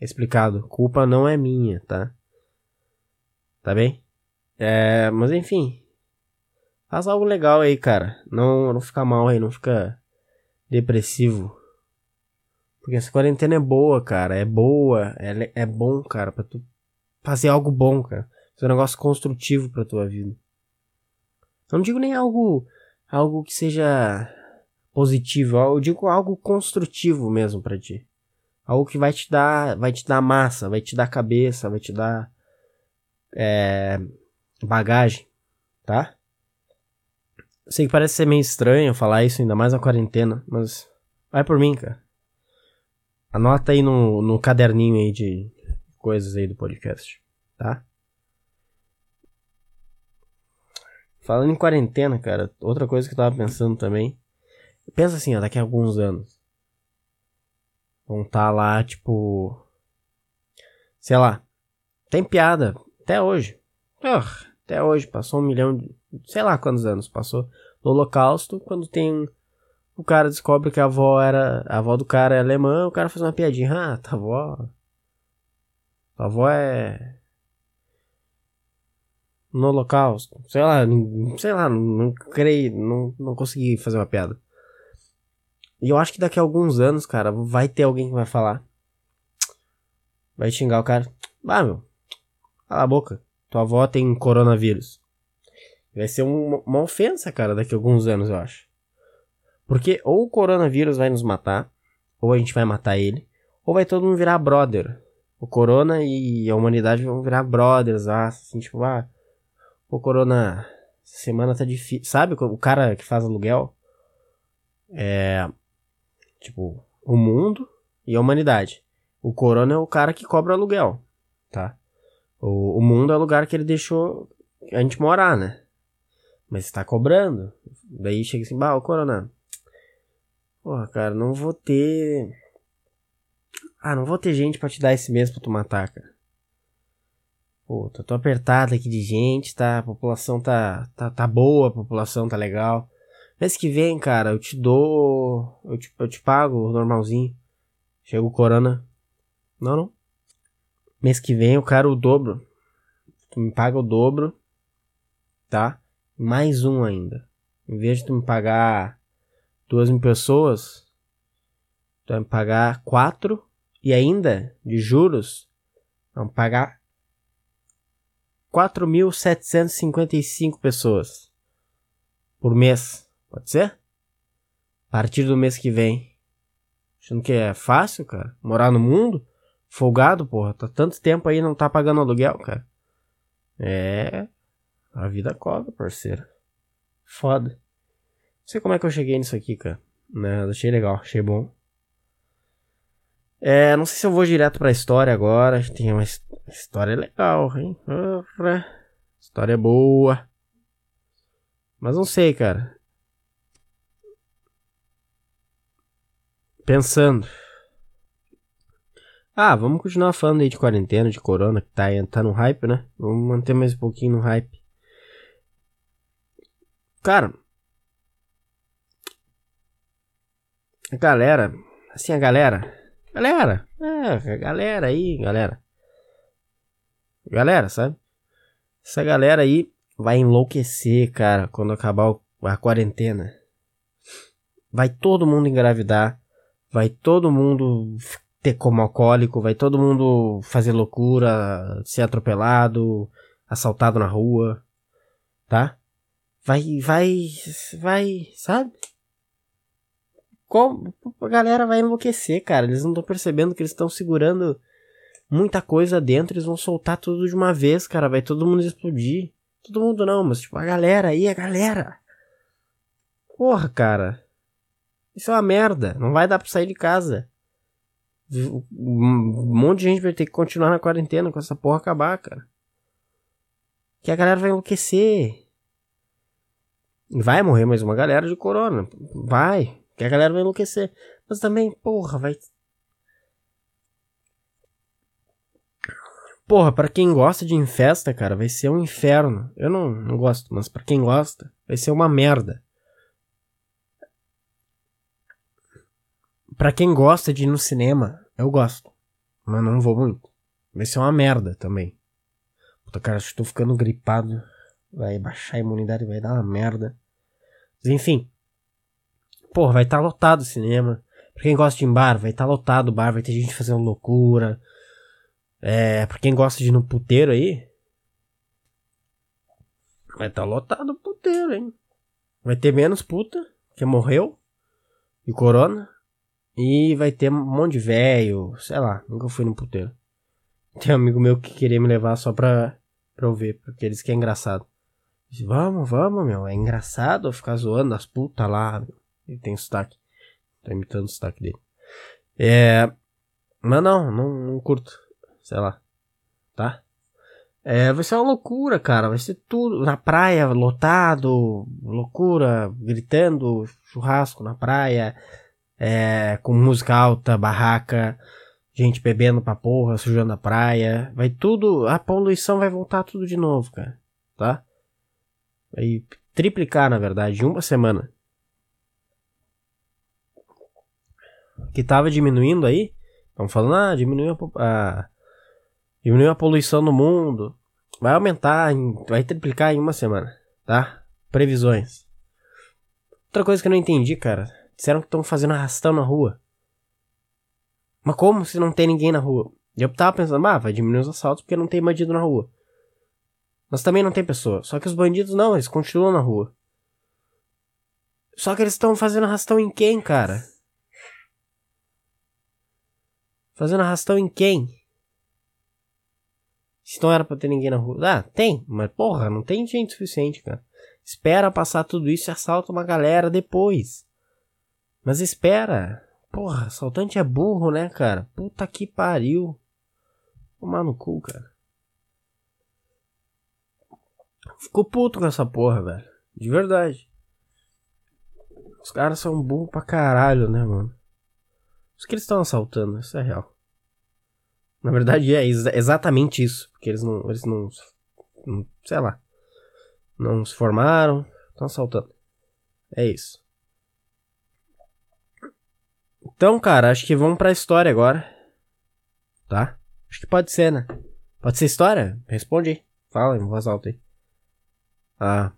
É explicado. Culpa não é minha, tá? Tá bem? É, mas enfim, Faz algo legal aí, cara. Não, não fica mal aí, não fica depressivo. Porque essa quarentena é boa, cara. É boa. É, é bom, cara, pra tu fazer algo bom, cara. Fazer um negócio construtivo pra tua vida. Eu não digo nem algo, algo que seja positivo, eu digo algo construtivo mesmo para ti. Algo que vai te dar, vai te dar massa, vai te dar cabeça, vai te dar é, bagagem, tá? Sei que parece ser meio estranho falar isso, ainda mais na quarentena, mas vai por mim, cara. Anota aí no, no caderninho aí de coisas aí do podcast, tá? Falando em quarentena, cara, outra coisa que eu tava pensando também. Pensa assim, ó, daqui a alguns anos. Vão tá lá, tipo. Sei lá. Tem piada. Até hoje. Uh, até hoje. Passou um milhão de. Sei lá quantos anos passou. No Holocausto, quando tem. O cara descobre que a avó era. A avó do cara é alemã, o cara faz uma piadinha. Ah, tua avó. Tua avó é no holocausto. Sei lá, sei lá, não, não creio, não, não consegui fazer uma piada. E eu acho que daqui a alguns anos, cara, vai ter alguém que vai falar. Vai xingar o cara. Ah, meu, cala a boca. Tua avó tem coronavírus. Vai ser uma, uma ofensa, cara, daqui a alguns anos, eu acho. Porque ou o coronavírus vai nos matar, ou a gente vai matar ele, ou vai todo mundo virar brother. O corona e a humanidade vão virar brothers, ah, assim, tipo, ah, Pô, Corona, semana tá difícil. Sabe o cara que faz aluguel? É. Tipo, o mundo e a humanidade. O Corona é o cara que cobra aluguel, tá? O, o mundo é o lugar que ele deixou a gente morar, né? Mas tá cobrando. Daí chega assim, bah, o Corona. Porra, cara, não vou ter. Ah, não vou ter gente para te dar esse mês pra tu matar, cara. Pô, tô, tô apertado aqui de gente, tá? A população tá, tá, tá boa, a população tá legal. Mês que vem, cara, eu te dou. Eu te, eu te pago normalzinho. Chega o Corona. Não, não. Mês que vem eu quero o dobro. Tu me paga o dobro. Tá? Mais um ainda. Em vez de tu me pagar duas mil pessoas, tu vai me pagar quatro. E ainda, de juros, vamos pagar 4.755 pessoas por mês. Pode ser? A partir do mês que vem. Achando que é fácil, cara? Morar no mundo? Folgado, porra. Tá tanto tempo aí não tá pagando aluguel, cara. É. A vida cobra, parceiro. Foda. Não sei como é que eu cheguei nisso aqui, cara. Né? Achei legal, achei bom. É, não sei se eu vou direto pra história agora. Tem uma história legal, hein? História boa. Mas não sei, cara. Pensando. Ah, vamos continuar falando aí de quarentena, de corona, que tá, tá no hype, né? Vamos manter mais um pouquinho no hype. Cara. A galera. Assim, a galera Galera, é, galera aí, galera. Galera, sabe? Essa galera aí vai enlouquecer, cara, quando acabar a quarentena. Vai todo mundo engravidar, vai todo mundo ter como alcoólico, vai todo mundo fazer loucura, ser atropelado, assaltado na rua, tá? Vai, vai, vai, sabe? Como a galera vai enlouquecer, cara. Eles não estão percebendo que eles estão segurando muita coisa dentro. Eles vão soltar tudo de uma vez, cara. Vai todo mundo explodir. Todo mundo não, mas tipo, a galera aí, a galera. Porra, cara. Isso é uma merda. Não vai dar pra sair de casa. Um monte de gente vai ter que continuar na quarentena com essa porra acabar, cara. Que a galera vai enlouquecer. Vai morrer mais uma galera de corona. Vai. Que a galera vai enlouquecer. Mas também, porra, vai. Porra, para quem gosta de ir em festa, cara, vai ser um inferno. Eu não, não gosto, mas para quem gosta, vai ser uma merda. Para quem gosta de ir no cinema, eu gosto. Mas não vou muito. Vai ser uma merda também. Puta, cara, estou ficando gripado. Vai baixar a imunidade, vai dar uma merda. Mas, enfim. Pô, vai estar tá lotado o cinema. Pra quem gosta de ir em bar, vai estar tá lotado o bar, vai ter gente fazendo loucura. É, pra quem gosta de ir no puteiro aí. Vai estar tá lotado o puteiro, hein? Vai ter menos puta, que morreu. E corona. E vai ter um monte de velho. Sei lá, nunca fui no puteiro. Tem um amigo meu que queria me levar só pra, pra eu ver, porque ele disse que é engraçado. Disse, vamos, vamos, meu. É engraçado ficar zoando as putas lá. Meu. Ele tem sotaque. Tá imitando o sotaque dele. É. Mas não, não, não curto. Sei lá. Tá? É, vai ser uma loucura, cara. Vai ser tudo. Na praia, lotado. Loucura. Gritando. Churrasco na praia. É, com música alta, barraca. Gente bebendo pra porra, sujando a praia. Vai tudo. A poluição vai voltar tudo de novo, cara. Tá? Vai triplicar, na verdade, em uma semana. Que tava diminuindo aí. Estão falando, ah, diminuiu a, a, diminuiu a poluição no mundo. Vai aumentar, em, vai triplicar em uma semana, tá? Previsões. Outra coisa que eu não entendi, cara. Disseram que estão fazendo arrastão na rua. Mas como se não tem ninguém na rua? Eu tava pensando, ah, vai diminuir os assaltos porque não tem bandido na rua. Mas também não tem pessoa. Só que os bandidos não, eles continuam na rua. Só que eles estão fazendo arrastão em quem, cara? Fazendo arrastão em quem? Se não era pra ter ninguém na rua. Ah, tem, mas porra, não tem gente suficiente, cara. Espera passar tudo isso e assalta uma galera depois. Mas espera. Porra, assaltante é burro, né, cara? Puta que pariu. Tomar no cu, cara. Ficou puto com essa porra, velho. De verdade. Os caras são burros pra caralho, né, mano? Os que eles estão assaltando, isso é real. Na verdade é ex exatamente isso. Porque eles não. Eles não, não. Sei lá. Não se formaram. Estão assaltando. É isso. Então, cara, acho que vamos pra história agora. Tá? Acho que pode ser, né? Pode ser história? Responde aí. Fala em voz alta aí. Ah.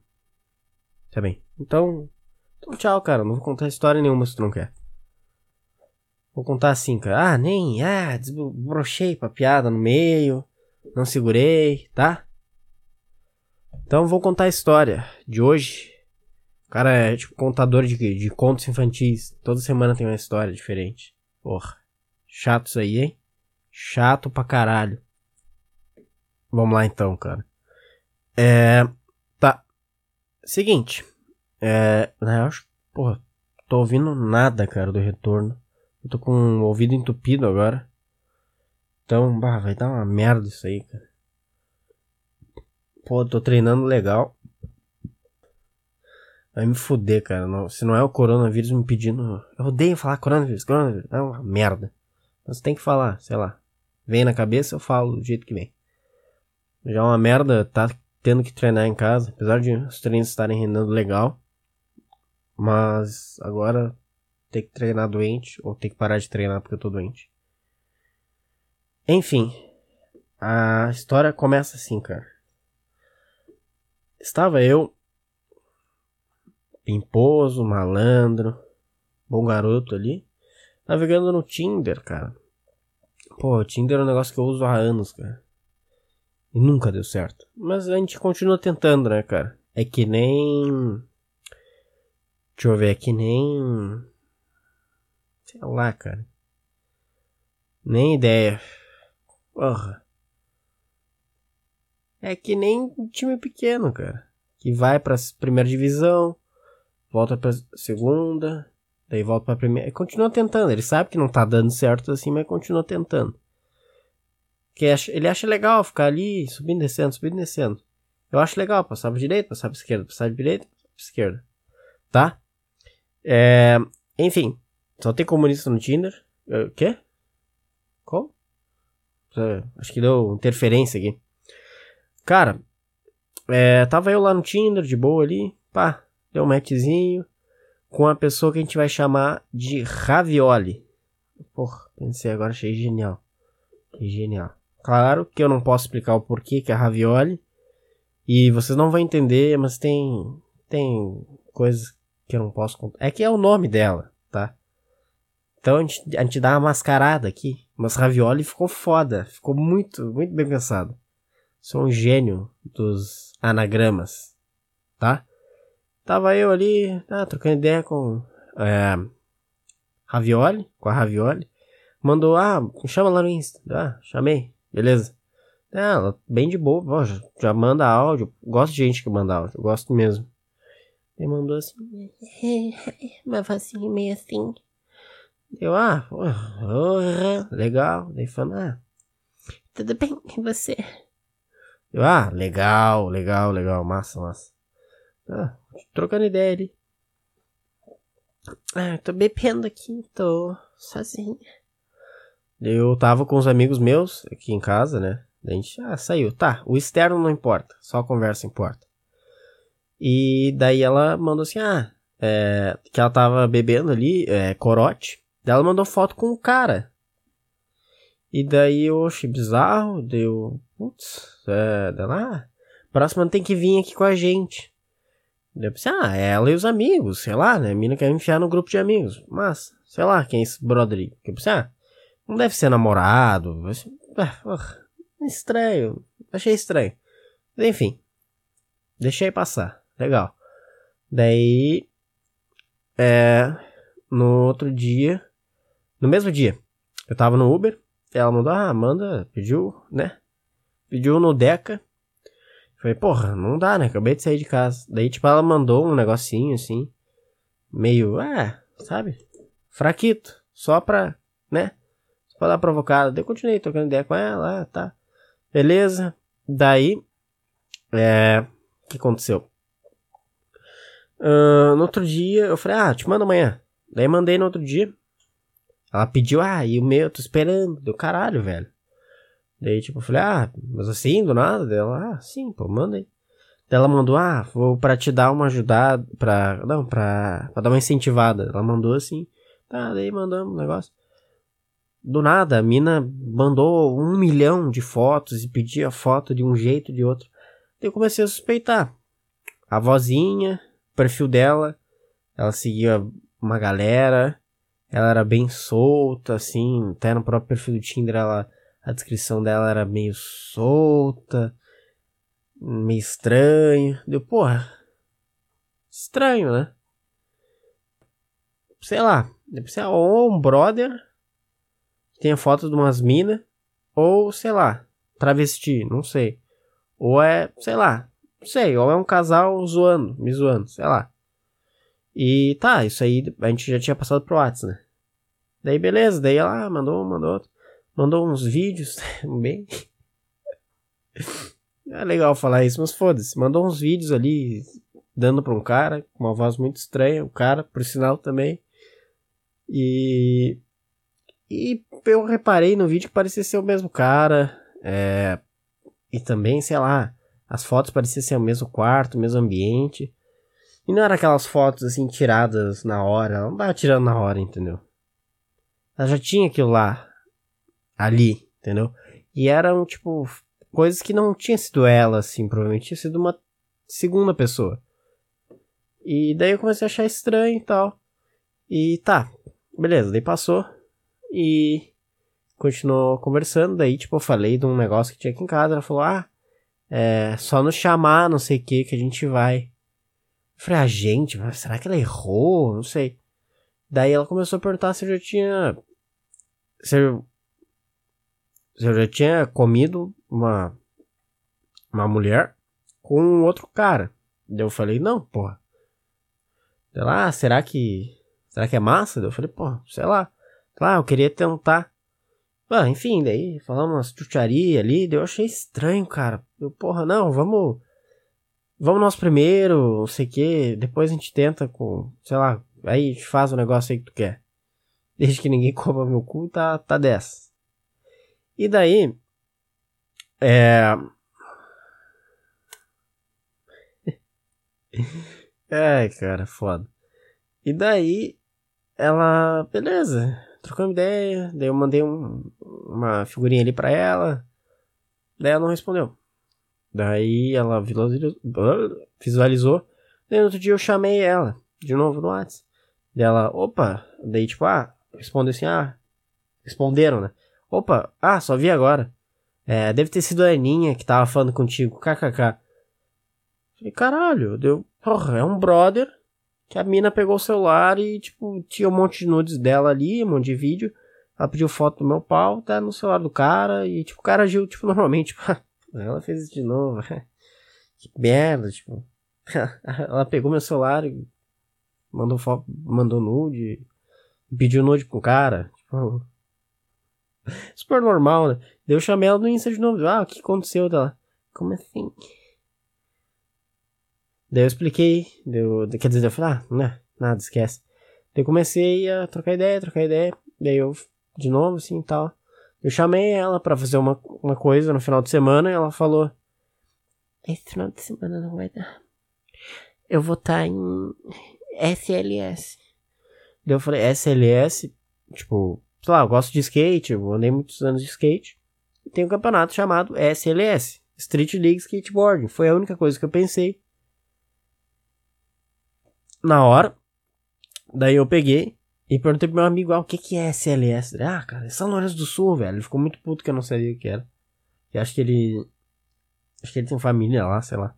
Tá bem. Então. Então, tchau, cara. Não vou contar história nenhuma se tu não quer. Vou contar assim, cara. Ah, nem. Ah, desbrochei pra piada no meio. Não segurei, tá? Então vou contar a história de hoje. O cara é tipo contador de, de contos infantis. Toda semana tem uma história diferente. Porra. Chato isso aí, hein? Chato pra caralho. Vamos lá então, cara. É. Tá. Seguinte. É. Eu acho. Porra. Tô ouvindo nada, cara, do retorno. Eu tô com o ouvido entupido agora. Então, bah, vai dar uma merda isso aí, cara. Pô, tô treinando legal. Vai me fuder, cara. Não, se não é o coronavírus me pedindo. Eu odeio falar coronavírus, coronavírus. É uma merda. Mas tem que falar, sei lá. Vem na cabeça, eu falo do jeito que vem. Já é uma merda tá tendo que treinar em casa. Apesar de os treinos estarem rendendo legal. Mas agora ter que treinar doente ou ter que parar de treinar porque eu tô doente. Enfim, a história começa assim, cara. Estava eu, pimposo, malandro, bom garoto ali, navegando no Tinder, cara. Pô, o Tinder é um negócio que eu uso há anos, cara. E nunca deu certo. Mas a gente continua tentando, né, cara? É que nem. Deixa eu ver, é que nem. Sei lá, cara. Nem ideia. Porra. É que nem time pequeno, cara. Que vai pra primeira divisão, volta pra segunda, daí volta pra primeira. E continua tentando. Ele sabe que não tá dando certo assim, mas continua tentando. Que ele acha legal ficar ali, subindo, descendo, subindo, descendo. Eu acho legal passar pra direita, passar pra esquerda, passar pra direita, passar pra esquerda. Tá? É, enfim, só tem comunista no Tinder. Uh, quê? Qual? Acho que deu interferência aqui. Cara, é, tava eu lá no Tinder, de boa ali. Pá, deu um matchzinho. Com a pessoa que a gente vai chamar de Ravioli. Porra, pensei agora, achei genial. Que genial. Claro que eu não posso explicar o porquê que é Ravioli. E vocês não vão entender, mas tem. Tem coisas que eu não posso contar. É que é o nome dela? Então a gente, a gente dá uma mascarada aqui. Mas ravioli ficou foda. Ficou muito, muito bem pensado. Sou um gênio dos anagramas. Tá? Tava eu ali, tá, trocando ideia com é, Ravioli, com a Ravioli. Mandou, ah, chama lá no Insta. Ah, chamei, beleza. É, ela, bem de boa, pô, já, já, manda áudio. Gosto de gente que manda áudio, gosto mesmo. Ele mandou assim, uma vozinha meio assim. Eu, ah, porra, legal. Daí falou, ah, tudo bem, e você? Eu, ah, legal, legal, legal, massa, massa. Ah, trocando ideia ali. Ah, tô bebendo aqui, tô sozinha. Eu tava com os amigos meus aqui em casa, né? A gente, ah, saiu. Tá, o externo não importa, só a conversa importa. E daí ela mandou assim, ah, é, que ela tava bebendo ali, é, corote. Daí ela mandou foto com o cara. E daí eu achei bizarro, deu, putz, é, dela, ah, próxima tem que vir aqui com a gente. Eu pensei, ah, ela e os amigos, sei lá, né? A mina quer enfiar no grupo de amigos. Mas, sei lá, quem é esse brother? Eu pensei, ah, não deve ser namorado. Ah, estranho. Achei estranho. Enfim. Deixei passar. Legal. Daí. É. No outro dia. No mesmo dia. Eu tava no Uber. Ela mandou, ah, Amanda pediu, né? Pediu no Deca Falei, porra, não dá, né? Acabei de sair de casa. Daí, tipo, ela mandou um negocinho assim, meio, ah, sabe? Fraquito. Só pra, né? Só pra dar provocada. Daí eu continuei trocando ideia com ela, ah, tá. Beleza. Daí, é. O que aconteceu? Uh, no outro dia, eu falei, ah, te mando amanhã. Daí mandei no outro dia. Ela pediu, ah, e o meu, eu tô esperando. Deu caralho, velho. Daí, tipo, eu falei, ah, mas assim, do nada? Dela, ah, sim, pô, manda aí. Daí ela mandou, ah, vou pra te dar uma ajudada, pra, não, pra, pra dar uma incentivada. Ela mandou assim, tá, daí mandamos um negócio. Do nada, a mina mandou um milhão de fotos e pedia foto de um jeito de outro. Daí eu comecei a suspeitar. A vozinha, perfil dela, ela seguia uma galera, ela era bem solta, assim, até no próprio perfil do Tinder ela a descrição dela era meio solta, meio estranho. Deu, porra, estranho, né? Sei lá, deve ser ou um brother que tenha foto de umas minas, ou sei lá, travesti, não sei. Ou é, sei lá, não sei, ou é um casal zoando, me zoando, sei lá. E tá, isso aí a gente já tinha passado pro WhatsApp, né? Daí beleza, daí ela ah, mandou, mandou. Mandou uns vídeos, bem. É legal falar isso, mas foda-se. Mandou uns vídeos ali dando pra um cara, com uma voz muito estranha, o cara, por sinal também. E. E eu reparei no vídeo que parecia ser o mesmo cara. É, e também, sei lá, as fotos pareciam ser o mesmo quarto, o mesmo ambiente. E não era aquelas fotos assim tiradas na hora, ela não tava tirando na hora, entendeu? Ela já tinha aquilo lá ali, entendeu? E eram, tipo, coisas que não tinha sido ela, assim, provavelmente tinha sido uma segunda pessoa. E daí eu comecei a achar estranho e tal. E tá, beleza, daí passou. E continuou conversando. Daí, tipo, eu falei de um negócio que tinha aqui em casa. Ela falou: Ah, é só nos chamar, não sei o que, que a gente vai. Falei: Ah, gente, será que ela errou? Não sei. Daí ela começou a perguntar se eu já tinha. Se eu eu já tinha comido uma, uma mulher com um outro cara. Daí eu falei, não, porra. Sei lá, ah, será que. Será que é massa? Daí eu falei, porra, sei lá. Lá, eu queria tentar. Ah, enfim, daí falamos umas chucharia ali, daí eu achei estranho, cara. Eu, porra, não, vamos. Vamos nós primeiro, não sei o que, depois a gente tenta com, sei lá, aí a gente faz o negócio aí que tu quer. Desde que ninguém coma meu cu, tá, tá dessa. E daí. É. Ai, cara, foda. E daí, ela. Beleza, trocamos ideia. Daí eu mandei um, uma figurinha ali pra ela. Daí ela não respondeu. Daí ela visualizou. Daí no outro dia eu chamei ela de novo no WhatsApp. Daí ela, opa. Daí tipo, ah, respondeu assim, ah. Responderam, né? Opa, ah, só vi agora. É, deve ter sido a Aninha que tava falando contigo, kkk. Falei, caralho, deu. Porra, é um brother que a mina pegou o celular e, tipo, tinha um monte de nudes dela ali, um monte de vídeo. Ela pediu foto do meu pau, tá no celular do cara, e, tipo, o cara agiu, tipo, normalmente. Tipo, ela fez isso de novo. que merda, tipo. ela pegou meu celular e mandou foto, mandou nude, pediu nude pro cara. Tipo, super normal, né? Daí eu chamei ela no Insta de novo. Ah, o que aconteceu dela? Como assim? Daí eu expliquei, deu, quer dizer, eu falei, ah, né, nada, esquece. Daí eu comecei a trocar ideia, trocar ideia, daí eu, de novo, assim, tal. Eu chamei ela para fazer uma, uma coisa no final de semana e ela falou, esse final de semana não vai dar. Eu vou estar tá em SLS. Daí eu falei, SLS, tipo, sei lá, eu gosto de skate, eu andei muitos anos de skate. E tem um campeonato chamado SLS, Street League Skateboarding. Foi a única coisa que eu pensei na hora. Daí eu peguei e perguntei pro meu amigo, ah, o que que é SLS? Ah, cara, é São Lourenço do Sul, velho. Ele ficou muito puto que eu não sabia o que era. E acho que ele... Acho que ele tem família lá, sei lá.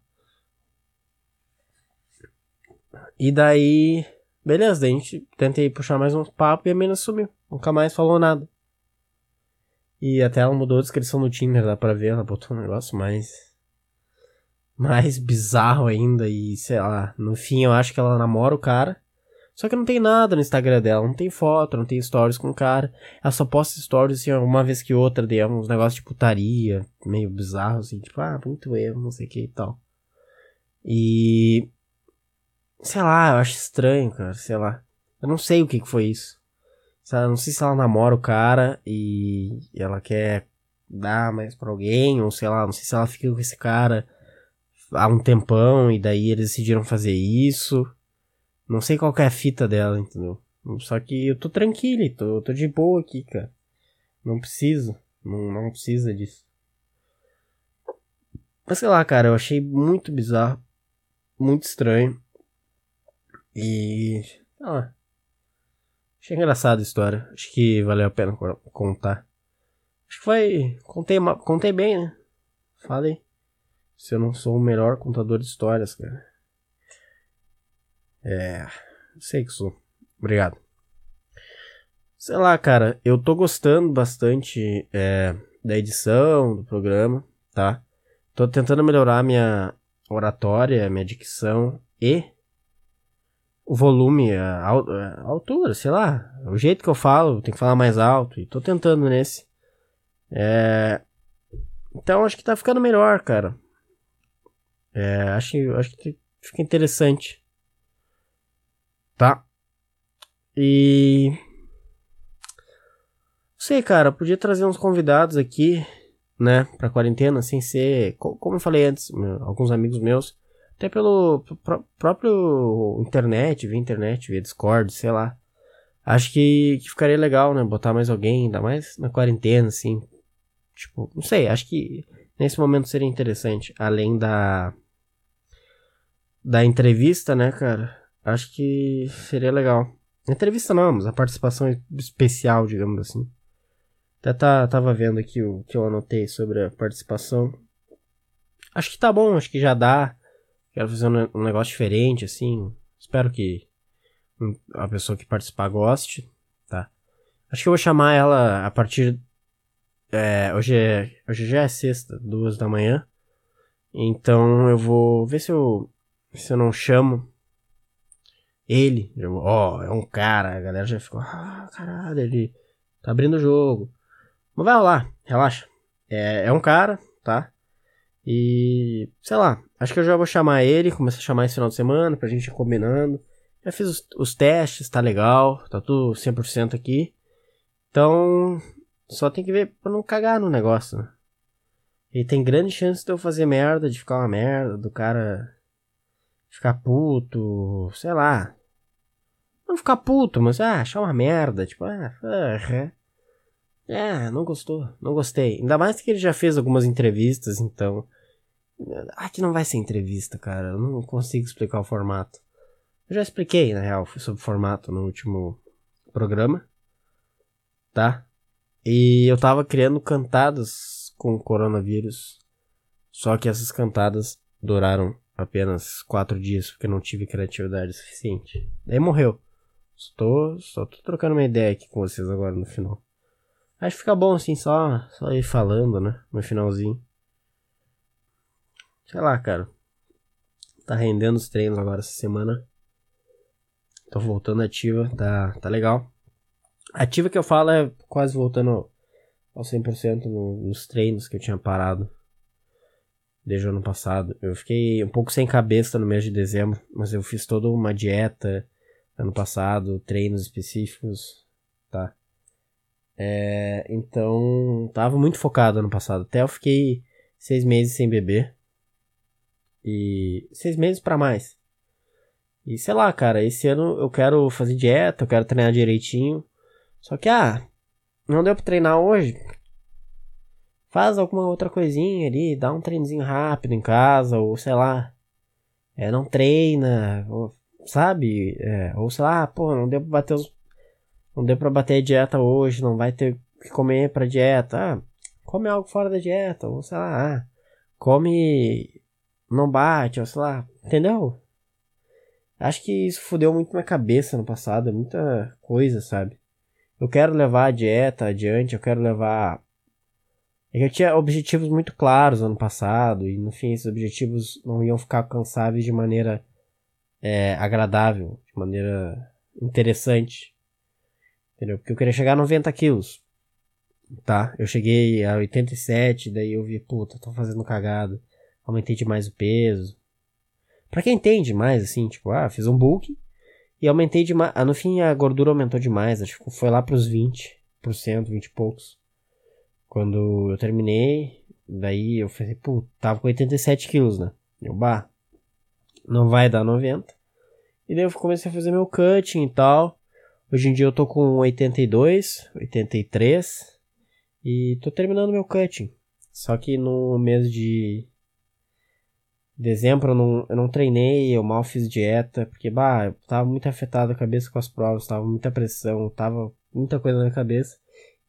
E daí... Beleza, daí a gente tentei puxar mais um papo e a menina sumiu. Nunca mais falou nada. E até ela mudou a descrição no Tinder, dá pra ver. Ela botou um negócio mais mais bizarro ainda e sei lá, no fim eu acho que ela namora o cara. Só que não tem nada no Instagram dela, não tem foto, não tem stories com o cara. Ela só posta stories assim, uma vez que outra, de uns negócios de putaria, meio bizarro assim, tipo, ah, muito erro, não sei o que e tal. E. Sei lá, eu acho estranho, cara, sei lá. Eu não sei o que, que foi isso. Eu não sei se ela namora o cara e ela quer dar mais pra alguém, ou sei lá, não sei se ela fica com esse cara há um tempão e daí eles decidiram fazer isso. Não sei qual é a fita dela, entendeu? Só que eu tô tranquilo, tô, tô de boa aqui, cara. Não preciso. Não, não precisa disso. Mas sei lá, cara, eu achei muito bizarro. Muito estranho. E. Ah, achei engraçada a história. Acho que valeu a pena contar. Acho que foi. Contei, contei bem, né? Falei se eu não sou o melhor contador de histórias, cara. É. Sei que sou. Obrigado. Sei lá, cara, eu tô gostando bastante é, da edição do programa, tá? Tô tentando melhorar minha oratória, minha dicção e o volume, a, a, altura, sei lá, o jeito que eu falo, tem que falar mais alto e tô tentando nesse. É, então acho que tá ficando melhor, cara. É, acho, acho que fica interessante. Tá? E. Não sei, cara, podia trazer uns convidados aqui, né, pra quarentena, sem ser. Como eu falei antes, meu, alguns amigos meus, até pelo próprio internet, via internet, via Discord, sei lá. Acho que, que ficaria legal, né, botar mais alguém, ainda mais na quarentena, assim. Tipo, não sei, acho que nesse momento seria interessante, além da da entrevista, né, cara? Acho que seria legal. Entrevista não, mas a participação especial, digamos assim. Até tá, tava vendo aqui o que eu anotei sobre a participação. Acho que tá bom, acho que já dá. Quero fazer um negócio diferente, assim. Espero que a pessoa que participar goste, tá? Acho que eu vou chamar ela a partir. É, hoje, é, hoje já é sexta, duas da manhã. Então eu vou ver se eu se eu não chamo ele, ó, oh, é um cara, a galera já ficou, ah, caralho, ele tá abrindo o jogo. Mas vai lá, relaxa. É, é um cara, tá? E, sei lá, acho que eu já vou chamar ele, começar a chamar esse final de semana pra gente ir combinando. Já fiz os, os testes, tá legal, tá tudo 100% aqui. Então, só tem que ver pra não cagar no negócio, né? E tem grande chance de eu fazer merda, de ficar uma merda, do cara ficar puto, sei lá. Não ficar puto, mas ah, achar uma merda, tipo, ah, ah, é, não gostou, não gostei. Ainda mais que ele já fez algumas entrevistas, então. Ah, que não vai ser entrevista, cara. Eu não consigo explicar o formato. Eu já expliquei, na real, sobre o formato no último programa. Tá? E eu tava criando cantadas com o coronavírus. Só que essas cantadas duraram apenas quatro dias porque não tive criatividade suficiente. Daí morreu. Estou, só tô trocando uma ideia aqui com vocês agora no final. Acho que fica bom assim, só, só ir falando, né? No finalzinho. Sei lá, cara. Tá rendendo os treinos agora essa semana. Tô voltando ativa, tá, tá legal. Ativa que eu falo é quase voltando ao 100% no, nos treinos que eu tinha parado desde o ano passado. Eu fiquei um pouco sem cabeça no mês de dezembro, mas eu fiz toda uma dieta ano passado, treinos específicos, tá? É, então, tava muito focado ano passado. Até eu fiquei seis meses sem beber. E seis meses para mais. E sei lá, cara, esse ano eu quero fazer dieta, eu quero treinar direitinho. Só que, ah, não deu pra treinar hoje. Faz alguma outra coisinha ali, dá um treinozinho rápido em casa, ou sei lá. É, não treina, ou, sabe? É, ou sei lá, pô, não deu pra bater os. Não deu pra bater a dieta hoje, não vai ter que comer pra dieta. Ah, come algo fora da dieta, ou sei lá, ah, come. Não bate, ou sei lá, entendeu? Acho que isso fudeu muito minha cabeça no passado, é muita coisa, sabe? Eu quero levar a dieta adiante, eu quero levar. É eu tinha objetivos muito claros ano passado, e no fim esses objetivos não iam ficar alcançáveis de maneira é, agradável, de maneira interessante. Entendeu? Porque eu queria chegar a 90 quilos. Tá? Eu cheguei a 87, daí eu vi, puta, tô fazendo cagada. Aumentei demais o peso. Pra quem entende mais, assim, tipo, ah, fiz um book e aumentei demais. Ah, no fim a gordura aumentou demais. Acho que foi lá pros 20%, 20 e poucos. Quando eu terminei, daí eu falei, pô, tava com 87 quilos, né? Eu, bah, não vai dar 90. E daí eu comecei a fazer meu cutting e tal. Hoje em dia eu tô com 82, 83. E tô terminando meu cutting. Só que no mês de Dezembro eu não, eu não treinei, eu mal fiz dieta, porque, bah, eu tava muito afetado a cabeça com as provas, tava muita pressão, tava muita coisa na cabeça.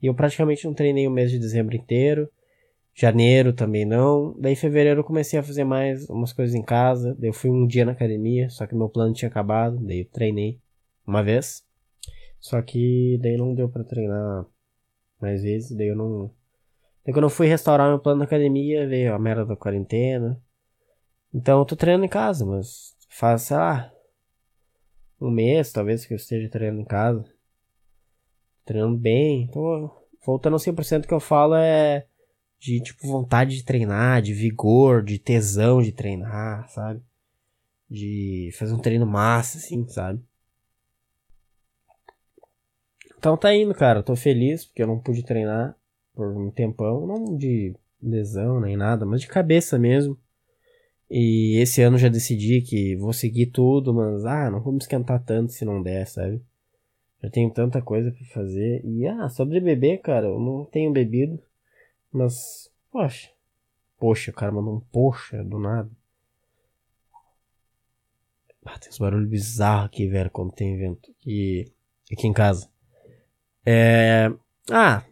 E eu praticamente não treinei o mês de dezembro inteiro. Janeiro também não. Daí em fevereiro eu comecei a fazer mais umas coisas em casa. Daí eu fui um dia na academia, só que meu plano tinha acabado. Daí eu treinei uma vez. Só que daí não deu para treinar mais vezes. Daí eu não. Daí quando eu fui restaurar meu plano na academia, veio a merda da quarentena. Então eu tô treinando em casa, mas faz, sei lá, um mês talvez que eu esteja treinando em casa. Treinando bem. Então, voltando ao 100% que eu falo é de tipo vontade de treinar, de vigor, de tesão de treinar, sabe? De fazer um treino massa, assim, sabe? Então tá indo, cara. Tô feliz porque eu não pude treinar por um tempão. Não de lesão nem nada, mas de cabeça mesmo. E esse ano já decidi que vou seguir tudo, mas ah, não vou me esquentar tanto se não der, sabe? Já tenho tanta coisa para fazer. E ah, sobre beber, cara, eu não tenho bebido. Mas, poxa. Poxa, o cara mandou um poxa do nada. Ah, tem uns barulhos bizarros aqui, velho, quando tem vento. Aqui, aqui em casa. É. Ah,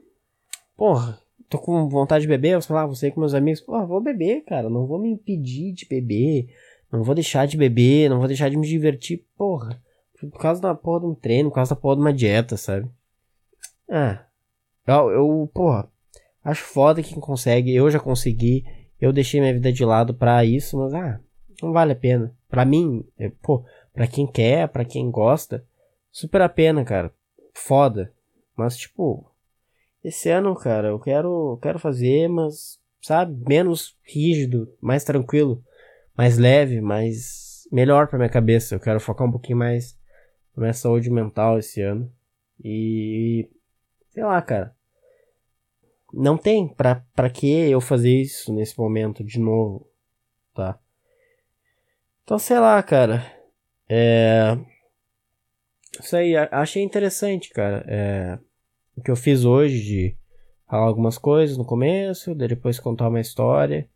porra tô com vontade de beber, eu sei lá, você com meus amigos, pô, vou beber, cara, não vou me impedir de beber, não vou deixar de beber, não vou deixar de me divertir, porra. Por causa da porra de um treino, por causa da porra de uma dieta, sabe? Ah, eu, eu porra, acho foda quem consegue, eu já consegui, eu deixei minha vida de lado pra isso, mas ah, não vale a pena. Pra mim, é, pô, pra quem quer, pra quem gosta, super a pena, cara. Foda. Mas, tipo, esse ano, cara, eu quero, quero fazer, mas, sabe, menos rígido, mais tranquilo, mais leve, mais melhor para minha cabeça. Eu quero focar um pouquinho mais minha saúde mental esse ano. E sei lá, cara. Não tem pra, pra que eu fazer isso nesse momento de novo, tá? Então, sei lá, cara. É. Isso aí, achei interessante, cara. É o que eu fiz hoje de falar algumas coisas no começo, depois contar uma história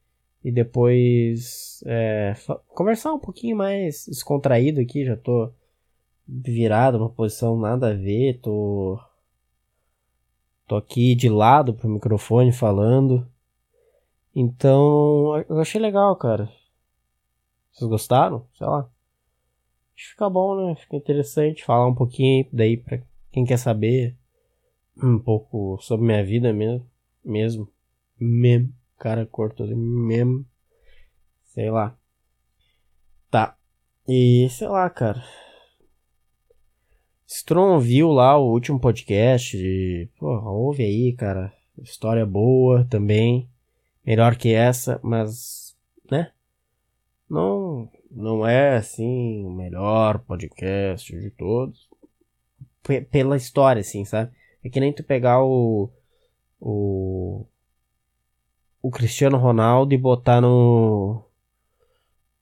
e depois é, conversar um pouquinho mais descontraído aqui. Já tô virado numa posição nada a ver, tô. Tô aqui de lado pro microfone falando. Então, eu achei legal, cara. Vocês gostaram? Sei lá. Acho que fica bom, né? Fica interessante falar um pouquinho daí pra quem quer saber um pouco sobre minha vida mesmo. Mesmo. Mesmo. Cara curto mesmo. Sei lá. Tá. E sei lá, cara. Strom viu lá o último podcast. Pô, ouve aí, cara. História boa também. Melhor que essa, mas, né? Não, não é assim o melhor podcast de todos. P pela história, assim, sabe? É que nem tu pegar o. O. O Cristiano Ronaldo e botar no.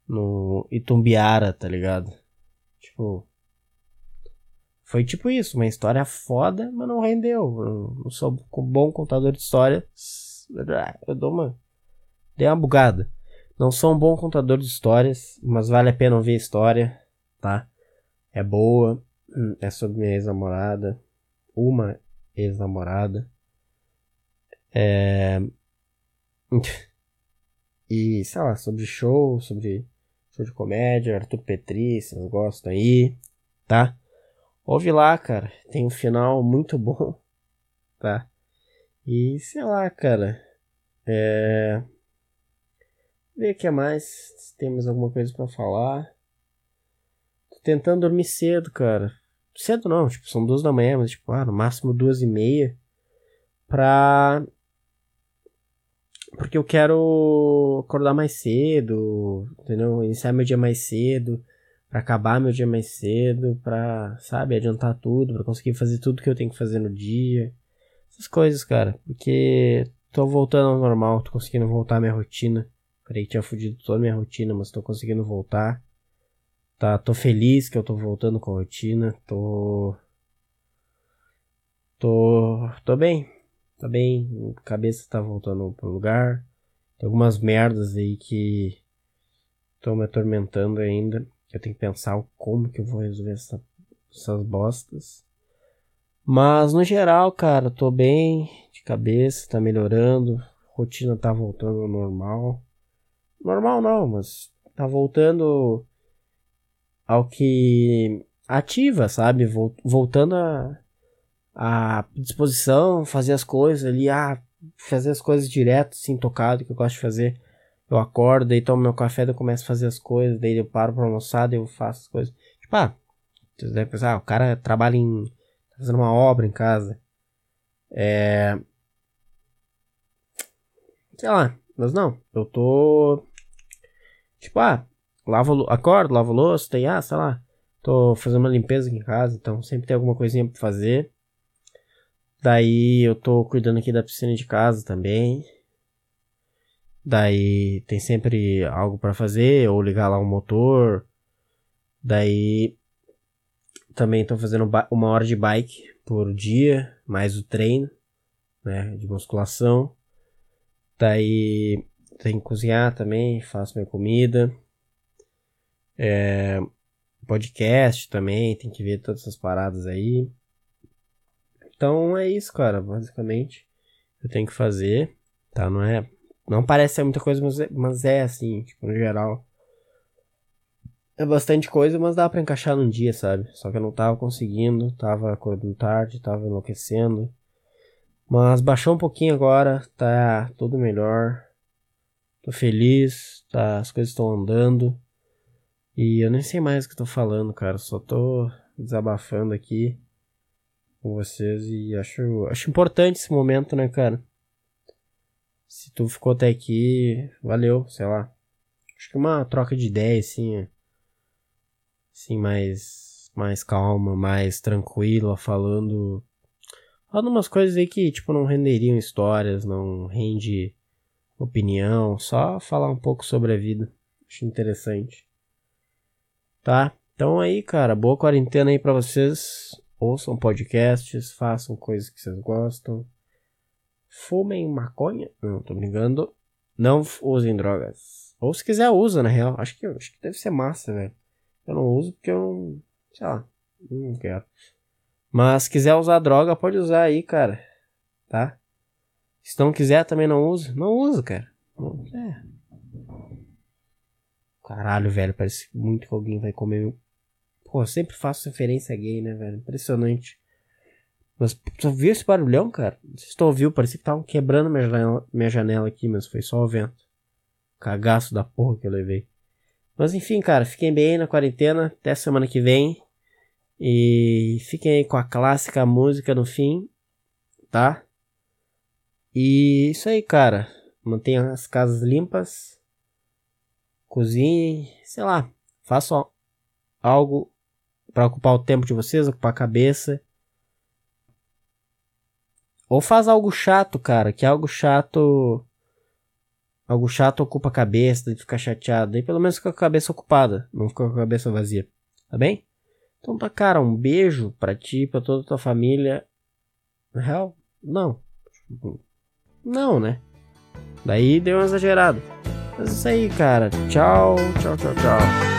No Itumbiara, tá ligado? Tipo. Foi tipo isso, uma história foda, mas não rendeu. Eu não sou um bom contador de história. Eu dou uma. Dei uma bugada. Não sou um bom contador de histórias, mas vale a pena ouvir a história, tá? É boa. É sobre minha ex-namorada. Uma ex-namorada. É. e, sei lá, sobre show, sobre show de comédia, Arthur Petri, vocês gostam aí, tá? Ouve lá, cara. Tem um final muito bom, tá? E sei lá, cara. É. Ver o que mais. Se temos alguma coisa para falar. Tô tentando dormir cedo, cara. Cedo não, tipo, são duas da manhã, mas tipo, ah, no máximo duas e meia. Pra. Porque eu quero acordar mais cedo, entendeu? Iniciar meu dia mais cedo para acabar meu dia mais cedo, para, sabe, adiantar tudo, para conseguir fazer tudo que eu tenho que fazer no dia. Essas coisas, cara, porque tô voltando ao normal, tô conseguindo voltar à minha rotina. Creio que tinha fudido toda a minha rotina, mas tô conseguindo voltar. Tá, tô feliz que eu tô voltando com a rotina, tô tô tô bem. Tá bem, cabeça tá voltando pro lugar. Tem algumas merdas aí que estão me atormentando ainda. Eu tenho que pensar como que eu vou resolver essa, essas bostas. Mas no geral, cara, tô bem de cabeça, tá melhorando, rotina tá voltando ao normal. Normal não, mas tá voltando ao que ativa, sabe? Voltando a, a disposição, fazer as coisas ali, ah, fazer as coisas direto, assim, tocado, que eu gosto de fazer. Eu acordo, daí tomo meu café, daí eu começo a fazer as coisas, daí eu paro pra almoçar, daí eu faço as coisas. Tipo, ah, você deve pensar, ah, o cara trabalha em. tá fazendo uma obra em casa. É. Sei lá, mas não, eu tô. Tipo, ah, lavo, acordo, lavo louça, ah, sei lá, tô fazendo uma limpeza aqui em casa, então sempre tem alguma coisinha pra fazer. Daí eu tô cuidando aqui da piscina de casa também. Daí tem sempre algo para fazer, ou ligar lá um motor. Daí também estou fazendo uma hora de bike por dia, mais o treino, né, de musculação. Daí tem que cozinhar também, faço minha comida. É, podcast também, tem que ver todas essas paradas aí. Então é isso, cara, basicamente. Eu tenho que fazer, tá? Não é não parece ser muita coisa, mas é, mas é assim, tipo, no geral. É bastante coisa, mas dá para encaixar num dia, sabe? Só que eu não tava conseguindo, tava acordando tarde, tava enlouquecendo. Mas baixou um pouquinho agora, tá tudo melhor. Tô feliz, tá, as coisas estão andando. E eu nem sei mais o que tô falando, cara. Só tô desabafando aqui com vocês e acho, acho importante esse momento, né, cara? Se tu ficou até aqui, valeu, sei lá. Acho que uma troca de ideia, assim, assim, mais, mais calma, mais tranquila, falando, falando umas coisas aí que, tipo, não renderiam histórias, não rende opinião, só falar um pouco sobre a vida. Acho interessante. Tá? Então aí, cara, boa quarentena aí para vocês. Ouçam podcasts, façam coisas que vocês gostam fumem maconha. Não, tô brincando. Não usem drogas. Ou se quiser, usa, na real. Acho que, acho que deve ser massa, velho. Eu não uso porque eu não. Sei lá. Não quero. Mas se quiser usar droga, pode usar aí, cara. tá? Se não quiser, também não uso. Não uso, cara. É. Caralho, velho, parece muito que alguém vai comer. Pô, eu sempre faço referência gay, né, velho? Impressionante. Mas tu viu esse barulhão, cara? Sei se tu ouviu, parecia que estavam quebrando minha janela, minha janela aqui, mas foi só o vento. Cagaço da porra que eu levei. Mas enfim, cara, fiquem bem na quarentena. Até semana que vem. E fiquem aí com a clássica música no fim, tá? E isso aí, cara. Mantenha as casas limpas. Cozinhem, sei lá. Façam algo para ocupar o tempo de vocês, ocupar a cabeça. Ou faz algo chato, cara, que algo chato. Algo chato ocupa a cabeça, de ficar chateado. Aí pelo menos fica com a cabeça ocupada, não fica com a cabeça vazia. Tá bem? Então tá, cara, um beijo pra ti, pra toda a tua família. Na real, não. Não, né? Daí deu uma exagerada. Mas é isso aí, cara. Tchau, tchau, tchau, tchau.